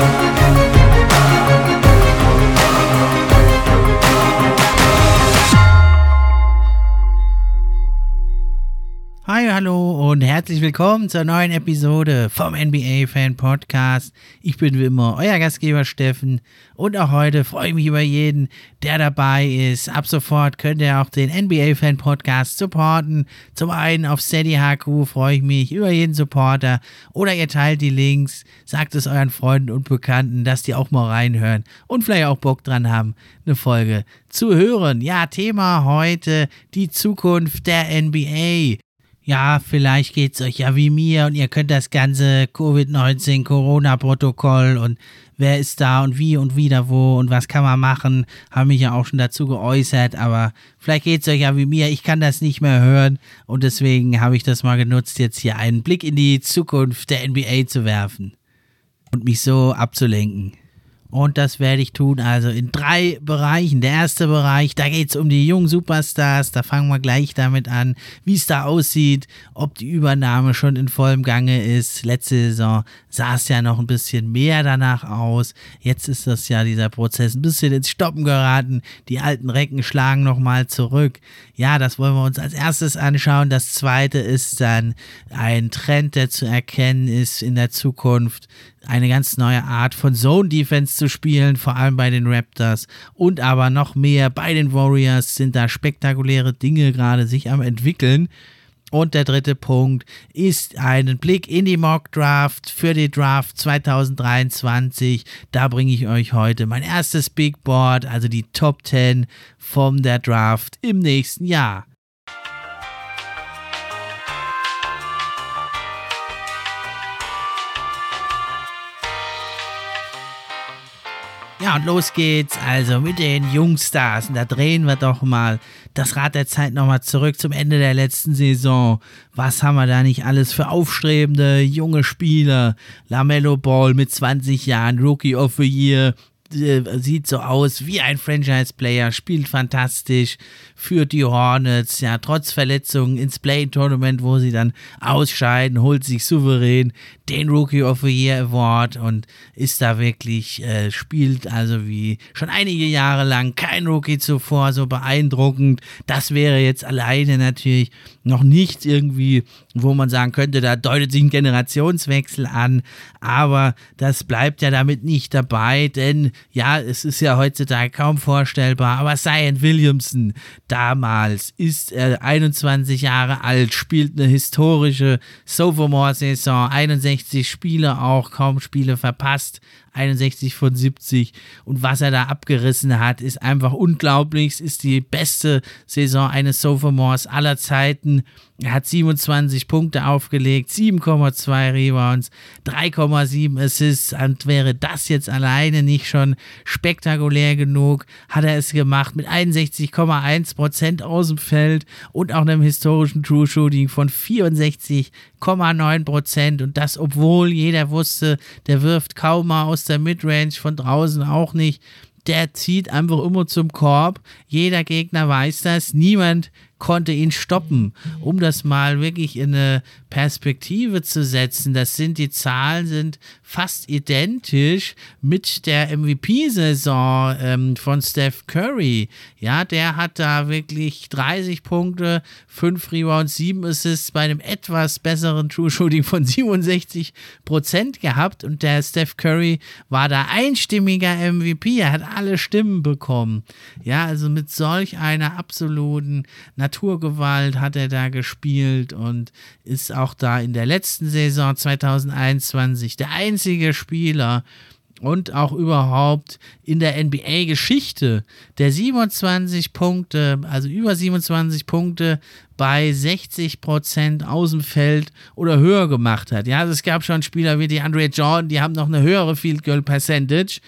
Thank you. Hi, hallo und herzlich willkommen zur neuen Episode vom NBA Fan Podcast. Ich bin wie immer euer Gastgeber Steffen und auch heute freue ich mich über jeden, der dabei ist. Ab sofort könnt ihr auch den NBA Fan Podcast supporten. Zum einen auf Steady HQ freue ich mich über jeden Supporter oder ihr teilt die Links, sagt es euren Freunden und Bekannten, dass die auch mal reinhören und vielleicht auch Bock dran haben, eine Folge zu hören. Ja, Thema heute die Zukunft der NBA ja, vielleicht geht es euch ja wie mir und ihr könnt das ganze Covid-19 Corona-Protokoll und wer ist da und wie und wieder wo und was kann man machen, haben mich ja auch schon dazu geäußert, aber vielleicht geht es euch ja wie mir, ich kann das nicht mehr hören und deswegen habe ich das mal genutzt, jetzt hier einen Blick in die Zukunft der NBA zu werfen und mich so abzulenken. Und das werde ich tun, also in drei Bereichen. Der erste Bereich, da geht es um die jungen Superstars. Da fangen wir gleich damit an, wie es da aussieht, ob die Übernahme schon in vollem Gange ist. Letzte Saison sah es ja noch ein bisschen mehr danach aus. Jetzt ist das ja dieser Prozess ein bisschen ins Stoppen geraten. Die alten Recken schlagen nochmal zurück. Ja, das wollen wir uns als erstes anschauen. Das zweite ist dann ein Trend, der zu erkennen ist in der Zukunft eine ganz neue Art von Zone Defense zu spielen, vor allem bei den Raptors und aber noch mehr bei den Warriors sind da spektakuläre Dinge gerade sich am entwickeln. Und der dritte Punkt ist einen Blick in die Mock Draft für die Draft 2023. Da bringe ich euch heute mein erstes Big Board, also die Top 10 von der Draft im nächsten Jahr. Ja, und los geht's also mit den Jungstars. Und da drehen wir doch mal das Rad der Zeit nochmal zurück zum Ende der letzten Saison. Was haben wir da nicht alles für aufstrebende junge Spieler? Lamello Ball mit 20 Jahren, Rookie of the Year, sieht so aus wie ein Franchise-Player, spielt fantastisch, führt die Hornets, ja, trotz Verletzungen ins Play-Tournament, wo sie dann ausscheiden, holt sich souverän den Rookie of the Year Award und ist da wirklich, äh, spielt also wie schon einige Jahre lang kein Rookie zuvor, so beeindruckend. Das wäre jetzt alleine natürlich noch nicht irgendwie, wo man sagen könnte, da deutet sich ein Generationswechsel an, aber das bleibt ja damit nicht dabei, denn ja, es ist ja heutzutage kaum vorstellbar, aber Zion Williamson damals ist er 21 Jahre alt, spielt eine historische Sophomore-Saison, 61 Spiele auch, kaum Spiele verpasst, 61 von 70. Und was er da abgerissen hat, ist einfach unglaublich. Es ist die beste Saison eines Sophomores aller Zeiten. Er hat 27 Punkte aufgelegt, 7,2 Rebounds, 3,7 Assists. Und wäre das jetzt alleine nicht schon spektakulär genug, hat er es gemacht mit 61,1 Prozent aus dem Feld und auch einem historischen True Shooting von 64,9 Prozent. Und das, obwohl jeder wusste, der wirft kaum mal aus der Midrange, von draußen auch nicht. Der zieht einfach immer zum Korb. Jeder Gegner weiß das. Niemand konnte ihn stoppen. Um das mal wirklich in eine Perspektive zu setzen, das sind die Zahlen sind fast identisch mit der MVP-Saison ähm, von Steph Curry. Ja, der hat da wirklich 30 Punkte, 5 Rebounds, 7 Assists bei einem etwas besseren True Shooting von 67 Prozent gehabt und der Steph Curry war da einstimmiger MVP. Er hat alle Stimmen bekommen. Ja, also mit solch einer absoluten Naturgewalt hat er da gespielt und ist auch da in der letzten Saison 2021 der einzige Spieler, und auch überhaupt in der NBA-Geschichte, der 27 Punkte, also über 27 Punkte bei 60 Prozent aus dem Feld oder höher gemacht hat. Ja, also es gab schon Spieler wie die Andre Jordan, die haben noch eine höhere Field Goal Percentage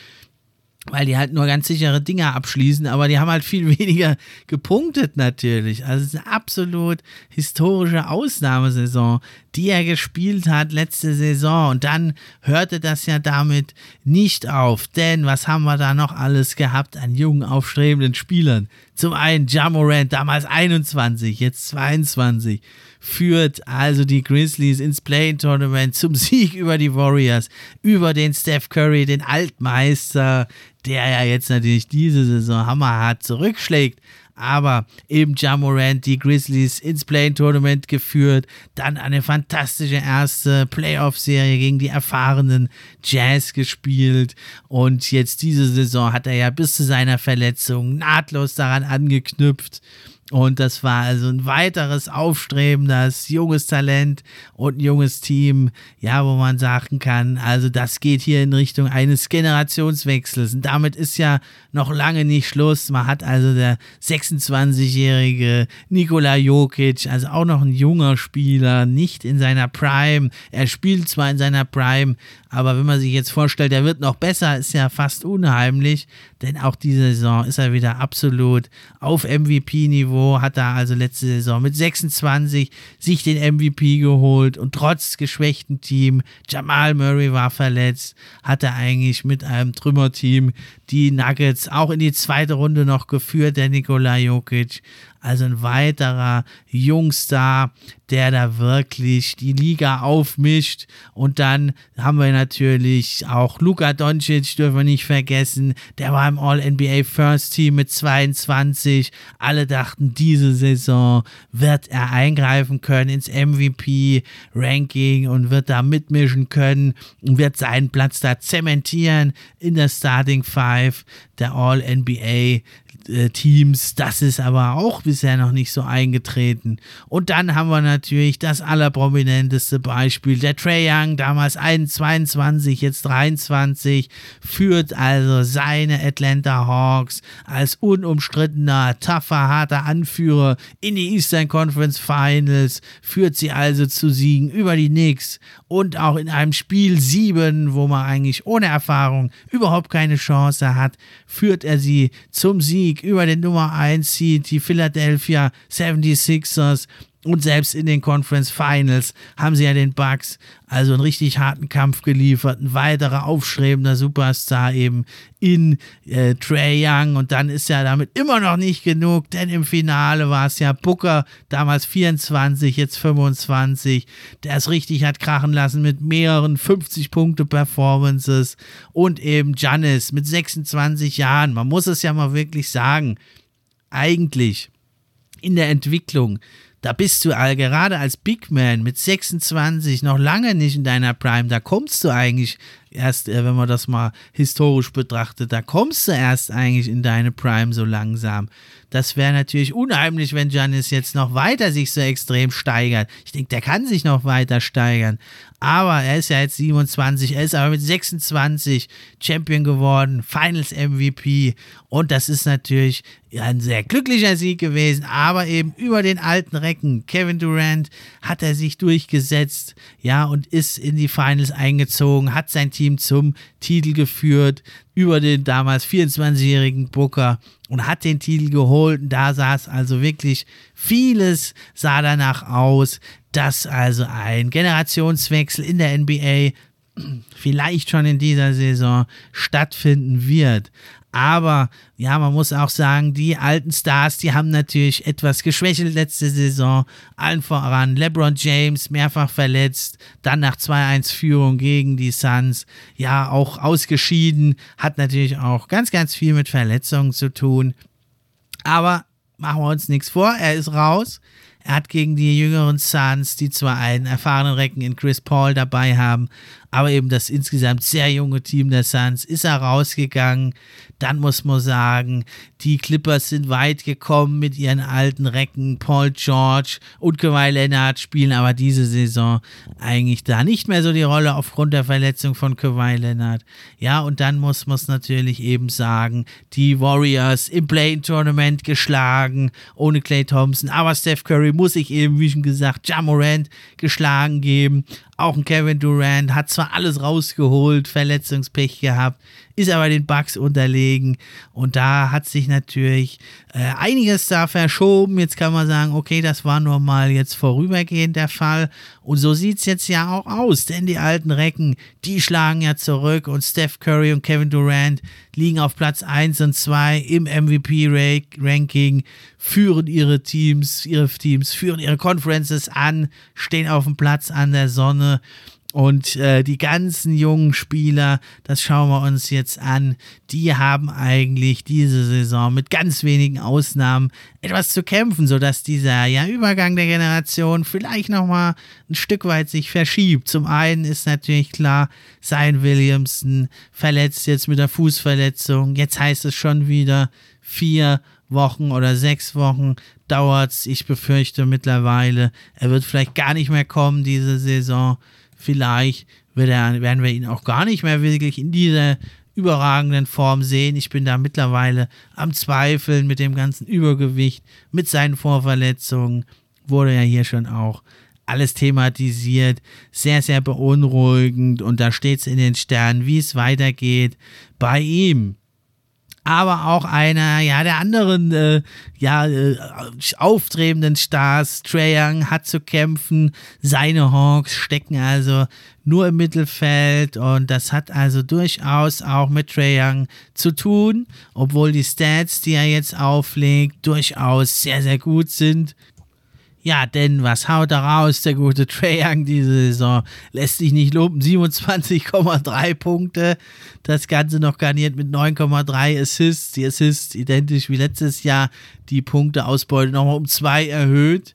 weil die halt nur ganz sichere Dinger abschließen, aber die haben halt viel weniger gepunktet natürlich. Also es ist eine absolut historische Ausnahmesaison, die er gespielt hat letzte Saison. Und dann hörte das ja damit nicht auf, denn was haben wir da noch alles gehabt an jungen, aufstrebenden Spielern? Zum einen Jamorant, damals 21, jetzt 22 führt also die Grizzlies ins Play-In-Tournament zum Sieg über die Warriors, über den Steph Curry, den Altmeister, der ja jetzt natürlich diese Saison hammerhart zurückschlägt. Aber eben Jamorant die Grizzlies ins Play-In-Tournament geführt, dann eine fantastische erste Playoff-Serie gegen die erfahrenen Jazz gespielt und jetzt diese Saison hat er ja bis zu seiner Verletzung nahtlos daran angeknüpft und das war also ein weiteres aufstrebendes, junges Talent und ein junges Team, ja, wo man sagen kann, also das geht hier in Richtung eines Generationswechsels. Und damit ist ja noch lange nicht Schluss. Man hat also der 26-jährige Nikola Jokic, also auch noch ein junger Spieler, nicht in seiner Prime. Er spielt zwar in seiner Prime, aber wenn man sich jetzt vorstellt, er wird noch besser, ist ja fast unheimlich, denn auch diese Saison ist er wieder absolut auf MVP-Niveau, hat er also letzte Saison mit 26 sich den MVP geholt und trotz geschwächtem Team, Jamal Murray war verletzt, hat er eigentlich mit einem Trümmerteam die Nuggets auch in die zweite Runde noch geführt, der Nikola Jokic. Also ein weiterer Jungstar, der da wirklich die Liga aufmischt. Und dann haben wir natürlich auch Luka Doncic, dürfen wir nicht vergessen. Der war im All-NBA First Team mit 22. Alle dachten, diese Saison wird er eingreifen können ins MVP-Ranking und wird da mitmischen können und wird seinen Platz da zementieren in der Starting Five der All-NBA äh, Teams. Das ist aber auch bisher noch nicht so eingetreten. Und dann haben wir natürlich das allerprominenteste Beispiel. Der Trey Young, damals 22, jetzt 23, führt also seine Atlanta Hawks als unumstrittener, tougher, harter Anführer in die Eastern Conference Finals, führt sie also zu Siegen über die Knicks und auch in einem Spiel 7, wo man eigentlich ohne Erfahrung überhaupt keine Chance hat, führt er sie zum Sieg über den Nummer 1 Seed, die Philadelphia 76ers. Und selbst in den Conference Finals haben sie ja den Bucks also einen richtig harten Kampf geliefert. Ein weiterer aufstrebender Superstar eben in äh, Trey Young. Und dann ist ja damit immer noch nicht genug, denn im Finale war es ja Booker, damals 24, jetzt 25, der es richtig hat krachen lassen mit mehreren 50-Punkte-Performances. Und eben Giannis mit 26 Jahren. Man muss es ja mal wirklich sagen. Eigentlich in der Entwicklung da bist du all, gerade als Big Man mit 26 noch lange nicht in deiner Prime. Da kommst du eigentlich erst, äh, wenn man das mal historisch betrachtet, da kommst du erst eigentlich in deine Prime so langsam. Das wäre natürlich unheimlich, wenn Janis jetzt noch weiter sich so extrem steigert. Ich denke, der kann sich noch weiter steigern. Aber er ist ja jetzt 27, er ist aber mit 26 Champion geworden, Finals MVP. Und das ist natürlich ein sehr glücklicher Sieg gewesen, aber eben über den alten Recken. Kevin Durant hat er sich durchgesetzt, ja, und ist in die Finals eingezogen, hat sein Team zum Titel geführt, über den damals 24-jährigen Booker und hat den Titel geholt. Und da sah es also wirklich vieles sah danach aus dass also ein Generationswechsel in der NBA vielleicht schon in dieser Saison stattfinden wird. Aber ja, man muss auch sagen, die alten Stars, die haben natürlich etwas geschwächelt letzte Saison. Allen voran LeBron James mehrfach verletzt, dann nach 2-1-Führung gegen die Suns, ja, auch ausgeschieden, hat natürlich auch ganz, ganz viel mit Verletzungen zu tun. Aber machen wir uns nichts vor, er ist raus. Er hat gegen die jüngeren Suns, die zwar einen erfahrenen Recken in Chris Paul dabei haben, aber eben das insgesamt sehr junge Team der Suns ist herausgegangen. Dann muss man sagen, die Clippers sind weit gekommen mit ihren alten Recken. Paul George und Kawhi Leonard spielen aber diese Saison eigentlich da nicht mehr so die Rolle aufgrund der Verletzung von Kawhi Leonard. Ja, und dann muss man es natürlich eben sagen, die Warriors im Play-In-Tournament geschlagen, ohne Clay Thompson. Aber Steph Curry muss sich eben, wie schon gesagt, Jamorant geschlagen geben. Auch ein Kevin Durant hat zwar alles rausgeholt, Verletzungspech gehabt, ist aber den Bugs unterlegen. Und da hat sich natürlich äh, einiges da verschoben. Jetzt kann man sagen, okay, das war nur mal jetzt vorübergehend der Fall. Und so sieht es jetzt ja auch aus, denn die alten Recken, die schlagen ja zurück und Steph Curry und Kevin Durant liegen auf Platz 1 und 2 im MVP-Ranking, führen ihre Teams, ihre Teams, führen ihre Conferences an, stehen auf dem Platz an der Sonne. Und äh, die ganzen jungen Spieler, das schauen wir uns jetzt an, die haben eigentlich diese Saison mit ganz wenigen Ausnahmen etwas zu kämpfen, sodass dieser ja, Übergang der Generation vielleicht nochmal ein Stück weit sich verschiebt. Zum einen ist natürlich klar, Zion Williamson verletzt jetzt mit der Fußverletzung. Jetzt heißt es schon wieder vier Wochen oder sechs Wochen dauert's. Ich befürchte mittlerweile, er wird vielleicht gar nicht mehr kommen diese Saison vielleicht er, werden wir ihn auch gar nicht mehr wirklich in dieser überragenden Form sehen. Ich bin da mittlerweile am Zweifeln mit dem ganzen Übergewicht, mit seinen Vorverletzungen. Wurde ja hier schon auch alles thematisiert. Sehr, sehr beunruhigend. Und da steht es in den Sternen, wie es weitergeht bei ihm aber auch einer, ja, der anderen, äh, ja, äh, auftretenden Stars. Trae Young hat zu kämpfen. Seine Hawks stecken also nur im Mittelfeld und das hat also durchaus auch mit Trae Young zu tun, obwohl die Stats, die er jetzt auflegt, durchaus sehr, sehr gut sind. Ja, denn was haut er raus, der gute Trae Young diese Saison? Lässt sich nicht loben. 27,3 Punkte. Das Ganze noch garniert mit 9,3 Assists. Die Assists identisch wie letztes Jahr. Die Punkteausbeute nochmal um zwei erhöht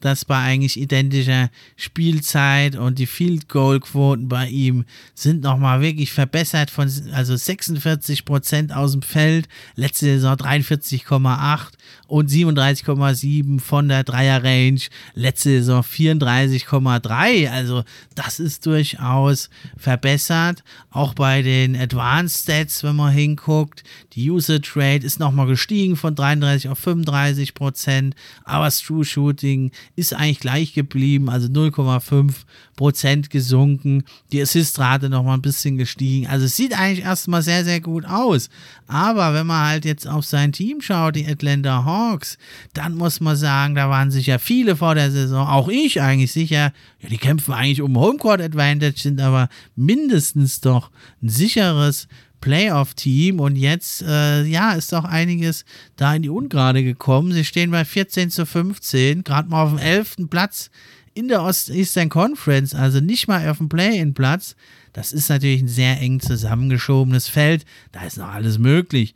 das bei eigentlich identischer Spielzeit und die Field Goal Quoten bei ihm sind nochmal wirklich verbessert von also 46 Prozent aus dem Feld, letzte Saison 43,8 und 37,7 von der Dreier Range, letzte Saison 34,3, also das ist durchaus verbessert, auch bei den Advanced Stats, wenn man hinguckt, die Usage Rate ist nochmal gestiegen von 33 auf 35 Prozent, aber das True Shooting ist eigentlich gleich geblieben, also 0,5 Prozent gesunken. Die Assistrate noch mal ein bisschen gestiegen. Also es sieht eigentlich erstmal sehr, sehr gut aus. Aber wenn man halt jetzt auf sein Team schaut, die Atlanta Hawks, dann muss man sagen, da waren sicher viele vor der Saison, auch ich eigentlich sicher, ja, die kämpfen eigentlich um Homecourt Advantage, sind aber mindestens doch ein sicheres Playoff-Team und jetzt, äh, ja, ist doch einiges da in die Ungrade gekommen. Sie stehen bei 14 zu 15, gerade mal auf dem 11. Platz in der Ost-Eastern Conference, also nicht mal auf dem Play-In-Platz. Das ist natürlich ein sehr eng zusammengeschobenes Feld. Da ist noch alles möglich.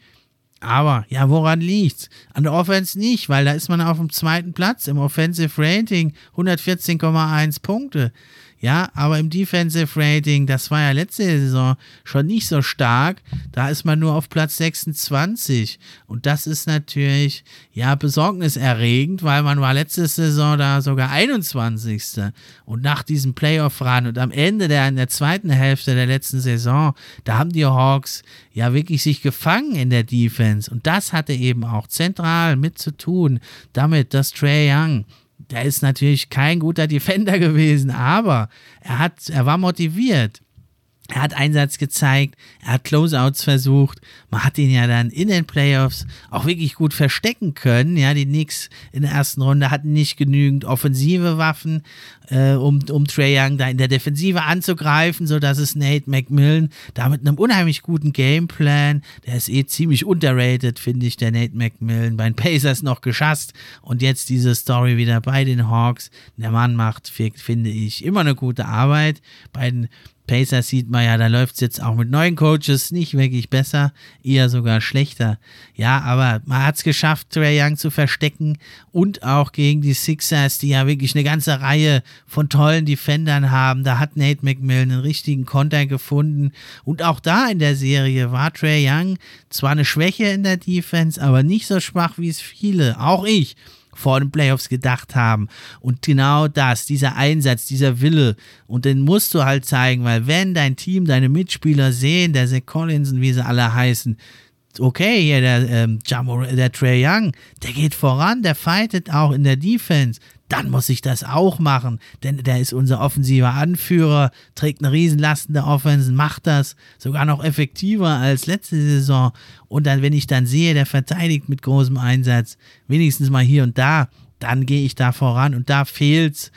Aber ja, woran liegt's? An der Offense nicht, weil da ist man auf dem zweiten Platz im Offensive Rating, 114,1 Punkte. Ja, aber im Defensive Rating, das war ja letzte Saison schon nicht so stark. Da ist man nur auf Platz 26. Und das ist natürlich, ja, besorgniserregend, weil man war letzte Saison da sogar 21. Und nach diesem Playoff-Run und am Ende der, in der zweiten Hälfte der letzten Saison, da haben die Hawks ja wirklich sich gefangen in der Defense. Und das hatte eben auch zentral mit zu tun, damit, dass Trey Young der ist natürlich kein guter Defender gewesen, aber er hat, er war motiviert. Er hat Einsatz gezeigt, er hat Closeouts versucht. Man hat ihn ja dann in den Playoffs auch wirklich gut verstecken können. Ja, die Knicks in der ersten Runde hatten nicht genügend offensive Waffen, äh, um, um Trae Young da in der Defensive anzugreifen, sodass es Nate McMillan da mit einem unheimlich guten Gameplan, der ist eh ziemlich underrated, finde ich, der Nate McMillan, bei den Pacers noch geschasst und jetzt diese Story wieder bei den Hawks. Der Mann macht, finde ich, immer eine gute Arbeit. Bei den Pacers sieht man ja, da läuft es jetzt auch mit neuen Coaches nicht wirklich besser, eher sogar schlechter. Ja, aber man hat es geschafft, Trey Young zu verstecken und auch gegen die Sixers, die ja wirklich eine ganze Reihe von tollen Defendern haben. Da hat Nate McMillan einen richtigen Konter gefunden. Und auch da in der Serie war Trey Young zwar eine Schwäche in der Defense, aber nicht so schwach, wie es viele, auch ich, vor den Playoffs gedacht haben. Und genau das, dieser Einsatz, dieser Wille, und den musst du halt zeigen, weil wenn dein Team, deine Mitspieler sehen, der Zach Collins und wie sie alle heißen, okay, hier der, ähm, der Trey Young, der geht voran, der fightet auch in der Defense, dann muss ich das auch machen, denn der ist unser offensiver Anführer, trägt eine Riesenlast in der Offense, macht das sogar noch effektiver als letzte Saison. Und dann, wenn ich dann sehe, der verteidigt mit großem Einsatz, wenigstens mal hier und da, dann gehe ich da voran und da fehlt's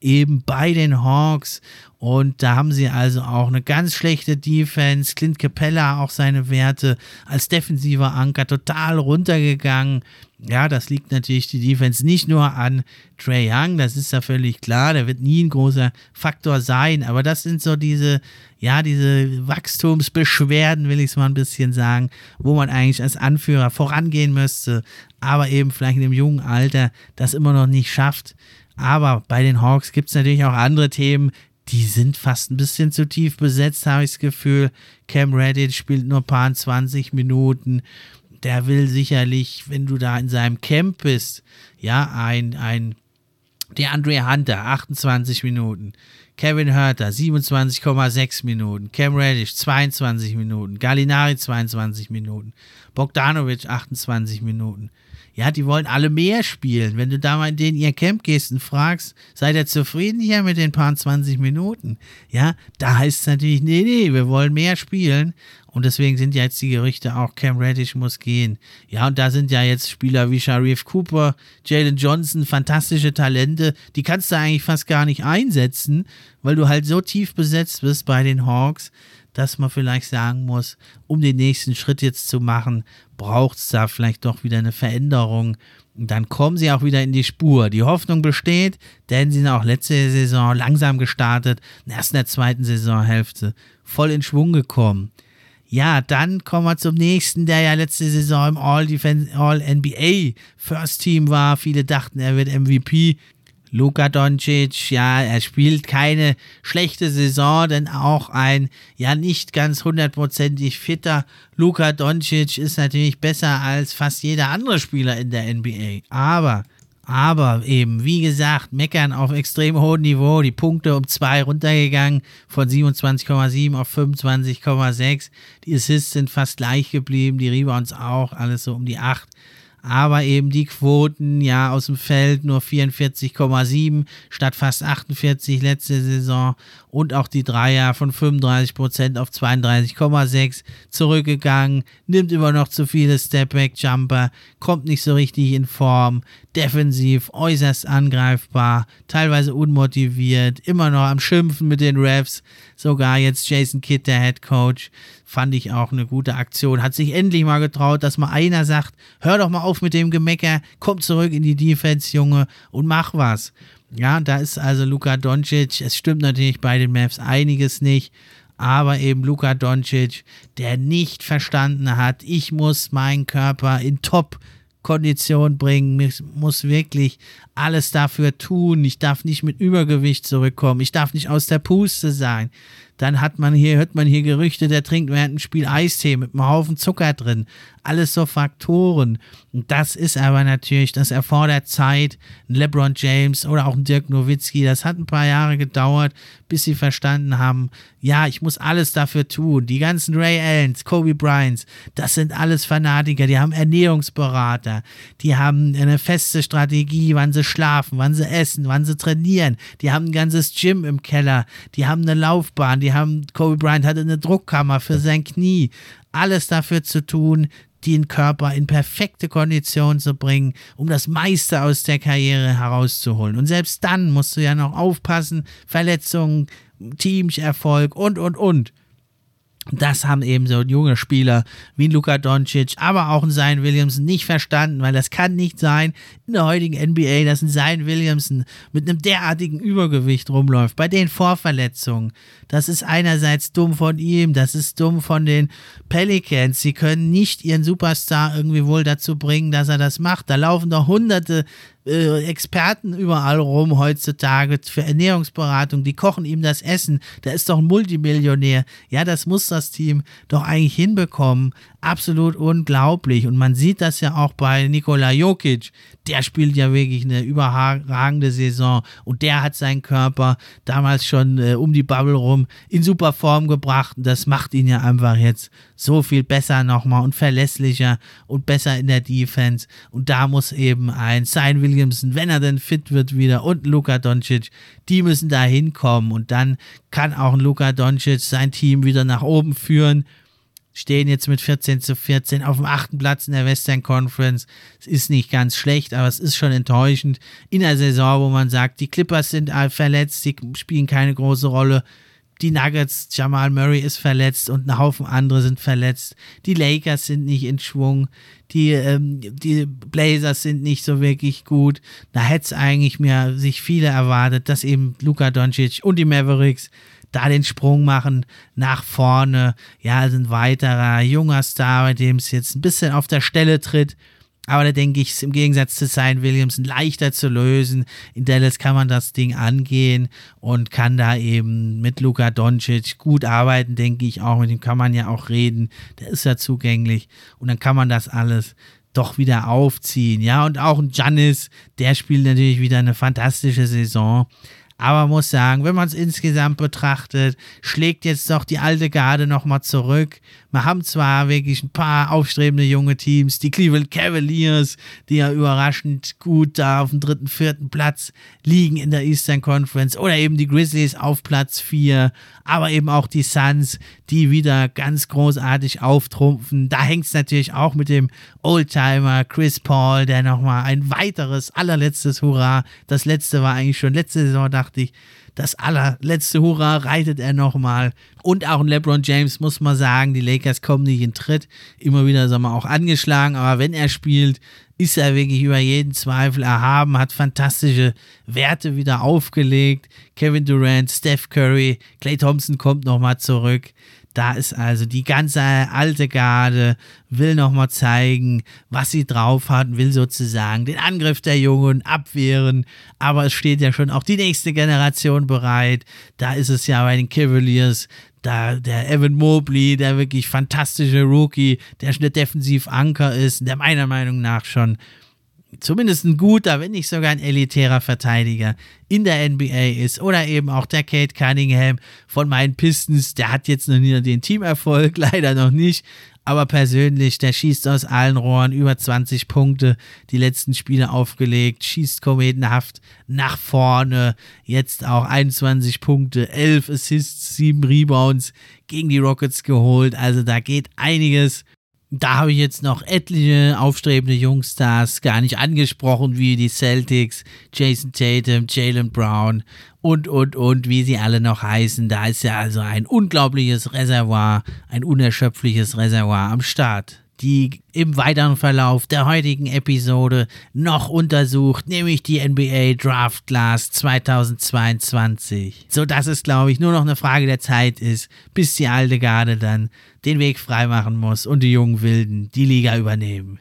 eben bei den Hawks. Und da haben sie also auch eine ganz schlechte Defense. Clint Capella auch seine Werte als defensiver Anker total runtergegangen. Ja, das liegt natürlich die Defense nicht nur an Trey Young, das ist ja völlig klar, der wird nie ein großer Faktor sein, aber das sind so diese, ja, diese Wachstumsbeschwerden, will ich es mal ein bisschen sagen, wo man eigentlich als Anführer vorangehen müsste, aber eben vielleicht in dem jungen Alter das immer noch nicht schafft. Aber bei den Hawks gibt es natürlich auch andere Themen, die sind fast ein bisschen zu tief besetzt, habe ich das Gefühl. Cam Reddit spielt nur ein paar 20 Minuten. Der will sicherlich, wenn du da in seinem Camp bist, ja, ein, ein, der Andre Hunter, 28 Minuten. Kevin Hurter, 27,6 Minuten. Cam Reddish, 22 Minuten. Gallinari, 22 Minuten. Bogdanovic, 28 Minuten. Ja, die wollen alle mehr spielen. Wenn du da mal in den ihr Camp gehst und fragst, seid ihr zufrieden hier mit den paar 20 Minuten? Ja, da heißt es natürlich, nee, nee, wir wollen mehr spielen. Und deswegen sind ja jetzt die Gerüchte auch, Cam Reddish muss gehen. Ja, und da sind ja jetzt Spieler wie Sharif Cooper, Jalen Johnson, fantastische Talente. Die kannst du eigentlich fast gar nicht einsetzen, weil du halt so tief besetzt bist bei den Hawks dass man vielleicht sagen muss, um den nächsten Schritt jetzt zu machen, braucht es da vielleicht doch wieder eine Veränderung. Und dann kommen sie auch wieder in die Spur. Die Hoffnung besteht, denn sie sind auch letzte Saison langsam gestartet, erst in der zweiten Saisonhälfte voll in Schwung gekommen. Ja, dann kommen wir zum nächsten, der ja letzte Saison im All-NBA All First Team war. Viele dachten, er wird MVP. Luka Doncic, ja, er spielt keine schlechte Saison, denn auch ein ja nicht ganz hundertprozentig fitter Luka Doncic ist natürlich besser als fast jeder andere Spieler in der NBA. Aber, aber eben, wie gesagt, meckern auf extrem hohem Niveau, die Punkte um zwei runtergegangen von 27,7 auf 25,6. Die Assists sind fast gleich geblieben, die Rebounds auch, alles so um die 8 aber eben die Quoten ja aus dem Feld nur 44,7 statt fast 48 letzte Saison. Und auch die Dreier von 35% auf 32,6 zurückgegangen, nimmt immer noch zu viele Stepback-Jumper, kommt nicht so richtig in Form, defensiv äußerst angreifbar, teilweise unmotiviert, immer noch am Schimpfen mit den Refs, sogar jetzt Jason Kidd, der Head Coach, fand ich auch eine gute Aktion, hat sich endlich mal getraut, dass mal einer sagt, hör doch mal auf mit dem Gemecker, komm zurück in die Defense, Junge, und mach was. Ja, da ist also Luka Doncic. Es stimmt natürlich bei den Mavs einiges nicht, aber eben Luka Doncic, der nicht verstanden hat, ich muss meinen Körper in Top Kondition bringen, ich muss wirklich alles dafür tun. Ich darf nicht mit Übergewicht zurückkommen. Ich darf nicht aus der Puste sein. Dann hat man hier, hört man hier Gerüchte, der trinkt während dem Spiel Eistee mit einem Haufen Zucker drin. Alles so Faktoren. Und das ist aber natürlich, das erfordert Zeit. Ein LeBron James oder auch ein Dirk Nowitzki, das hat ein paar Jahre gedauert, bis sie verstanden haben, ja, ich muss alles dafür tun. Die ganzen Ray Allens, Kobe Bryants, das sind alles Fanatiker, die haben Ernährungsberater, die haben eine feste Strategie, wann sie schlafen, wann sie essen, wann sie trainieren. Die haben ein ganzes Gym im Keller, die haben eine Laufbahn, die haben, Kobe Bryant hatte eine Druckkammer für sein Knie. Alles dafür zu tun, den Körper in perfekte Kondition zu bringen, um das meiste aus der Karriere herauszuholen. Und selbst dann musst du ja noch aufpassen, Verletzungen, Teamerfolg und, und, und. Das haben eben so junge Spieler wie Luka Doncic, aber auch ein Zion Williamson nicht verstanden, weil das kann nicht sein in der heutigen NBA, dass ein Zion Williamson mit einem derartigen Übergewicht rumläuft, bei den Vorverletzungen. Das ist einerseits dumm von ihm, das ist dumm von den Pelicans. Sie können nicht ihren Superstar irgendwie wohl dazu bringen, dass er das macht. Da laufen doch hunderte äh, Experten überall rum heutzutage für Ernährungsberatung, die kochen ihm das Essen, der ist doch ein Multimillionär. Ja, das muss das Team doch eigentlich hinbekommen. Absolut unglaublich. Und man sieht das ja auch bei Nikola Jokic. Der spielt ja wirklich eine überragende Saison und der hat seinen Körper damals schon äh, um die Bubble rum in super Form gebracht. Und das macht ihn ja einfach jetzt so viel besser nochmal und verlässlicher und besser in der Defense. Und da muss eben ein Sein Williamson, wenn er denn fit wird wieder und Luka Doncic, die müssen da hinkommen und dann kann auch ein Luka Doncic sein Team wieder nach oben führen stehen jetzt mit 14 zu 14 auf dem achten Platz in der Western Conference. Es ist nicht ganz schlecht, aber es ist schon enttäuschend in der Saison, wo man sagt, die Clippers sind verletzt, die spielen keine große Rolle die Nuggets, Jamal Murray ist verletzt und ein Haufen andere sind verletzt. Die Lakers sind nicht in Schwung. Die, ähm, die Blazers sind nicht so wirklich gut. Da hätte es eigentlich mir sich viele erwartet, dass eben Luka Doncic und die Mavericks da den Sprung machen nach vorne. Ja, also ein weiterer junger Star, bei dem es jetzt ein bisschen auf der Stelle tritt. Aber da denke ich, ist im Gegensatz zu Zion Williamson leichter zu lösen. In Dallas kann man das Ding angehen und kann da eben mit Luka Doncic gut arbeiten, denke ich auch. Mit dem kann man ja auch reden. Der ist ja zugänglich. Und dann kann man das alles doch wieder aufziehen. Ja, und auch ein Giannis, der spielt natürlich wieder eine fantastische Saison. Aber muss sagen, wenn man es insgesamt betrachtet, schlägt jetzt doch die alte Garde nochmal zurück. Wir haben zwar wirklich ein paar aufstrebende junge Teams, die Cleveland Cavaliers, die ja überraschend gut da auf dem dritten, vierten Platz liegen in der Eastern Conference oder eben die Grizzlies auf Platz 4, aber eben auch die Suns, die wieder ganz großartig auftrumpfen. Da hängt es natürlich auch mit dem Oldtimer Chris Paul, der nochmal ein weiteres, allerletztes Hurra, das letzte war eigentlich schon letzte Saison, dachte ich, das allerletzte Hurra reitet er nochmal. Und auch ein LeBron James muss man sagen, die Lakers kommen nicht in Tritt. Immer wieder, sagen wir, auch angeschlagen. Aber wenn er spielt, ist er wirklich über jeden Zweifel erhaben, hat fantastische Werte wieder aufgelegt. Kevin Durant, Steph Curry, Clay Thompson kommt nochmal zurück. Da ist also die ganze alte Garde, will nochmal zeigen, was sie drauf hat, will sozusagen den Angriff der Jungen abwehren. Aber es steht ja schon auch die nächste Generation bereit. Da ist es ja bei den Cavaliers da der Evan Mobley, der wirklich fantastische Rookie, der schon der Defensivanker ist, der meiner Meinung nach schon zumindest ein guter, wenn nicht sogar ein elitärer Verteidiger in der NBA ist. Oder eben auch der Kate Cunningham von meinen Pistons, der hat jetzt noch nie den Teamerfolg, leider noch nicht. Aber persönlich, der schießt aus allen Rohren über 20 Punkte, die letzten Spiele aufgelegt, schießt kometenhaft nach vorne. Jetzt auch 21 Punkte, 11 Assists, 7 Rebounds gegen die Rockets geholt. Also da geht einiges da habe ich jetzt noch etliche aufstrebende Jungstars gar nicht angesprochen, wie die Celtics, Jason Tatum, Jalen Brown und, und, und, wie sie alle noch heißen. Da ist ja also ein unglaubliches Reservoir, ein unerschöpfliches Reservoir am Start die im weiteren Verlauf der heutigen Episode noch untersucht, nämlich die NBA Draft Class 2022. So dass es, glaube ich, nur noch eine Frage der Zeit ist, bis die alte Garde dann den Weg freimachen muss und die jungen Wilden die Liga übernehmen.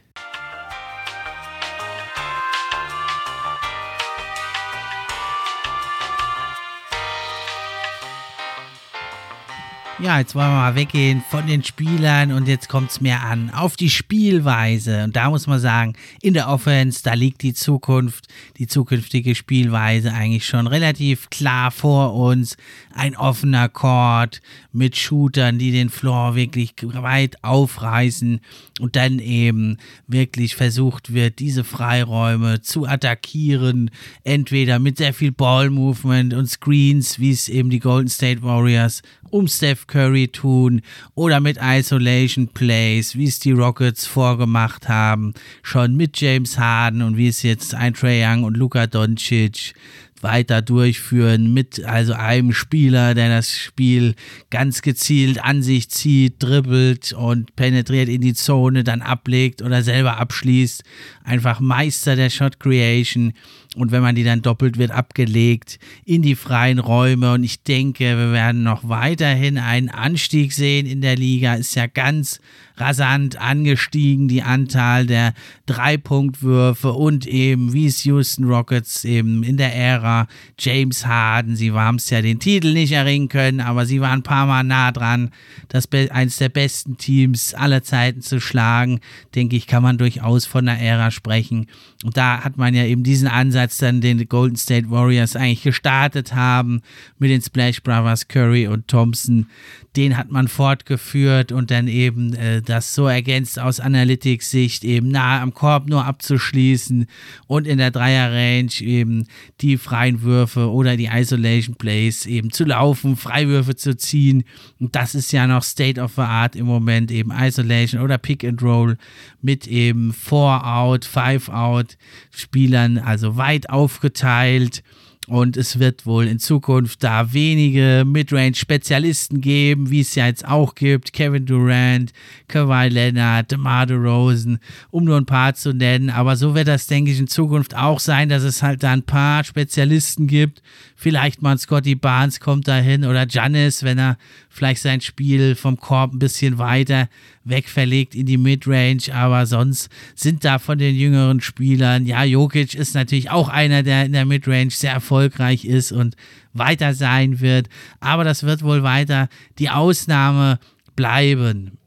Ja, jetzt wollen wir mal weggehen von den Spielern und jetzt kommt es mehr an auf die Spielweise. Und da muss man sagen, in der Offense, da liegt die Zukunft, die zukünftige Spielweise eigentlich schon relativ klar vor uns. Ein offener Court mit Shootern, die den Floor wirklich weit aufreißen und dann eben wirklich versucht wird, diese Freiräume zu attackieren. Entweder mit sehr viel Ball-Movement und Screens, wie es eben die Golden State Warriors um Steph Curry tun oder mit Isolation Plays, wie es die Rockets vorgemacht haben, schon mit James Harden und wie es jetzt ein Trey Young und Luka Doncic weiter durchführen mit also einem Spieler, der das Spiel ganz gezielt an sich zieht, dribbelt und penetriert in die Zone, dann ablegt oder selber abschließt. Einfach Meister der Shot Creation und wenn man die dann doppelt wird abgelegt in die freien Räume. Und ich denke, wir werden noch weiterhin einen Anstieg sehen in der Liga, ist ja ganz rasant angestiegen, die Anzahl der Dreipunktwürfe und eben wie es Houston Rockets eben in der Ära James Harden, sie haben es ja den Titel nicht erringen können, aber sie waren ein paar Mal nah dran, das eines der besten Teams aller Zeiten zu schlagen, denke ich, kann man durchaus von der Ära sprechen. Und da hat man ja eben diesen Ansatz dann den Golden State Warriors eigentlich gestartet haben mit den Splash Brothers Curry und Thompson, den hat man fortgeführt und dann eben äh, das so ergänzt aus Analytics-Sicht eben nahe am Korb nur abzuschließen und in der Dreier-Range eben die freien Würfe oder die Isolation Plays eben zu laufen, Freiwürfe zu ziehen. Und das ist ja noch State of the Art im Moment eben Isolation oder Pick and Roll mit eben Four Out, Five Out Spielern, also weit aufgeteilt und es wird wohl in Zukunft da wenige Midrange-Spezialisten geben, wie es ja jetzt auch gibt. Kevin Durant, Kawhi Leonard, DeMar DeRozan, um nur ein paar zu nennen. Aber so wird das, denke ich, in Zukunft auch sein, dass es halt da ein paar Spezialisten gibt. Vielleicht mal Scotty Barnes kommt dahin oder Giannis, wenn er vielleicht sein Spiel vom Korb ein bisschen weiter wegverlegt in die Midrange, aber sonst sind da von den jüngeren Spielern, ja, Jokic ist natürlich auch einer, der in der Midrange sehr erfolgreich ist und weiter sein wird, aber das wird wohl weiter die Ausnahme bleiben.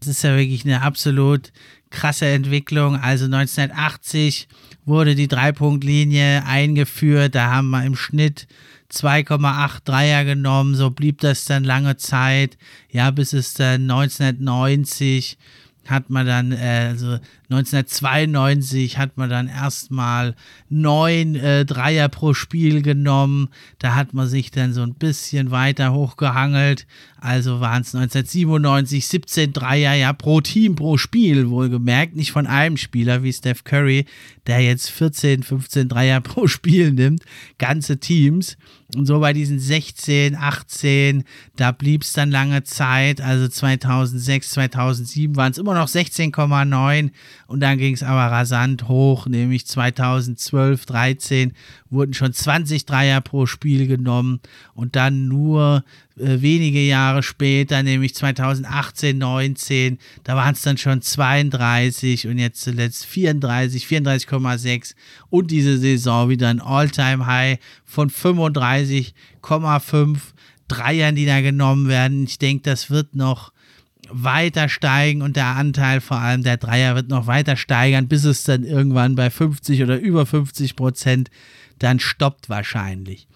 Das ist ja wirklich eine absolut krasse Entwicklung. Also 1980 wurde die Dreipunktlinie eingeführt, da haben wir im Schnitt 2,8 Dreier genommen, so blieb das dann lange Zeit, ja, bis es dann 1990 hat man dann, äh, also 1992 hat man dann erstmal neun äh, Dreier pro Spiel genommen. Da hat man sich dann so ein bisschen weiter hochgehangelt. Also waren es 1997 17 Dreier ja pro Team, pro Spiel, wohlgemerkt. Nicht von einem Spieler wie Steph Curry, der jetzt 14, 15 Dreier pro Spiel nimmt. Ganze Teams. Und so bei diesen 16, 18, da blieb es dann lange Zeit. Also 2006, 2007 waren es immer noch 16,9 und dann ging es aber rasant hoch, nämlich 2012, 13 wurden schon 20 Dreier pro Spiel genommen und dann nur äh, wenige Jahre später, nämlich 2018, 19, da waren es dann schon 32 und jetzt zuletzt 34, 34,6 und diese Saison wieder ein All-Time-High von 35,5 Dreiern, die da genommen werden. Ich denke, das wird noch weiter steigen und der Anteil vor allem der Dreier wird noch weiter steigern, bis es dann irgendwann bei 50 oder über 50 Prozent dann stoppt wahrscheinlich.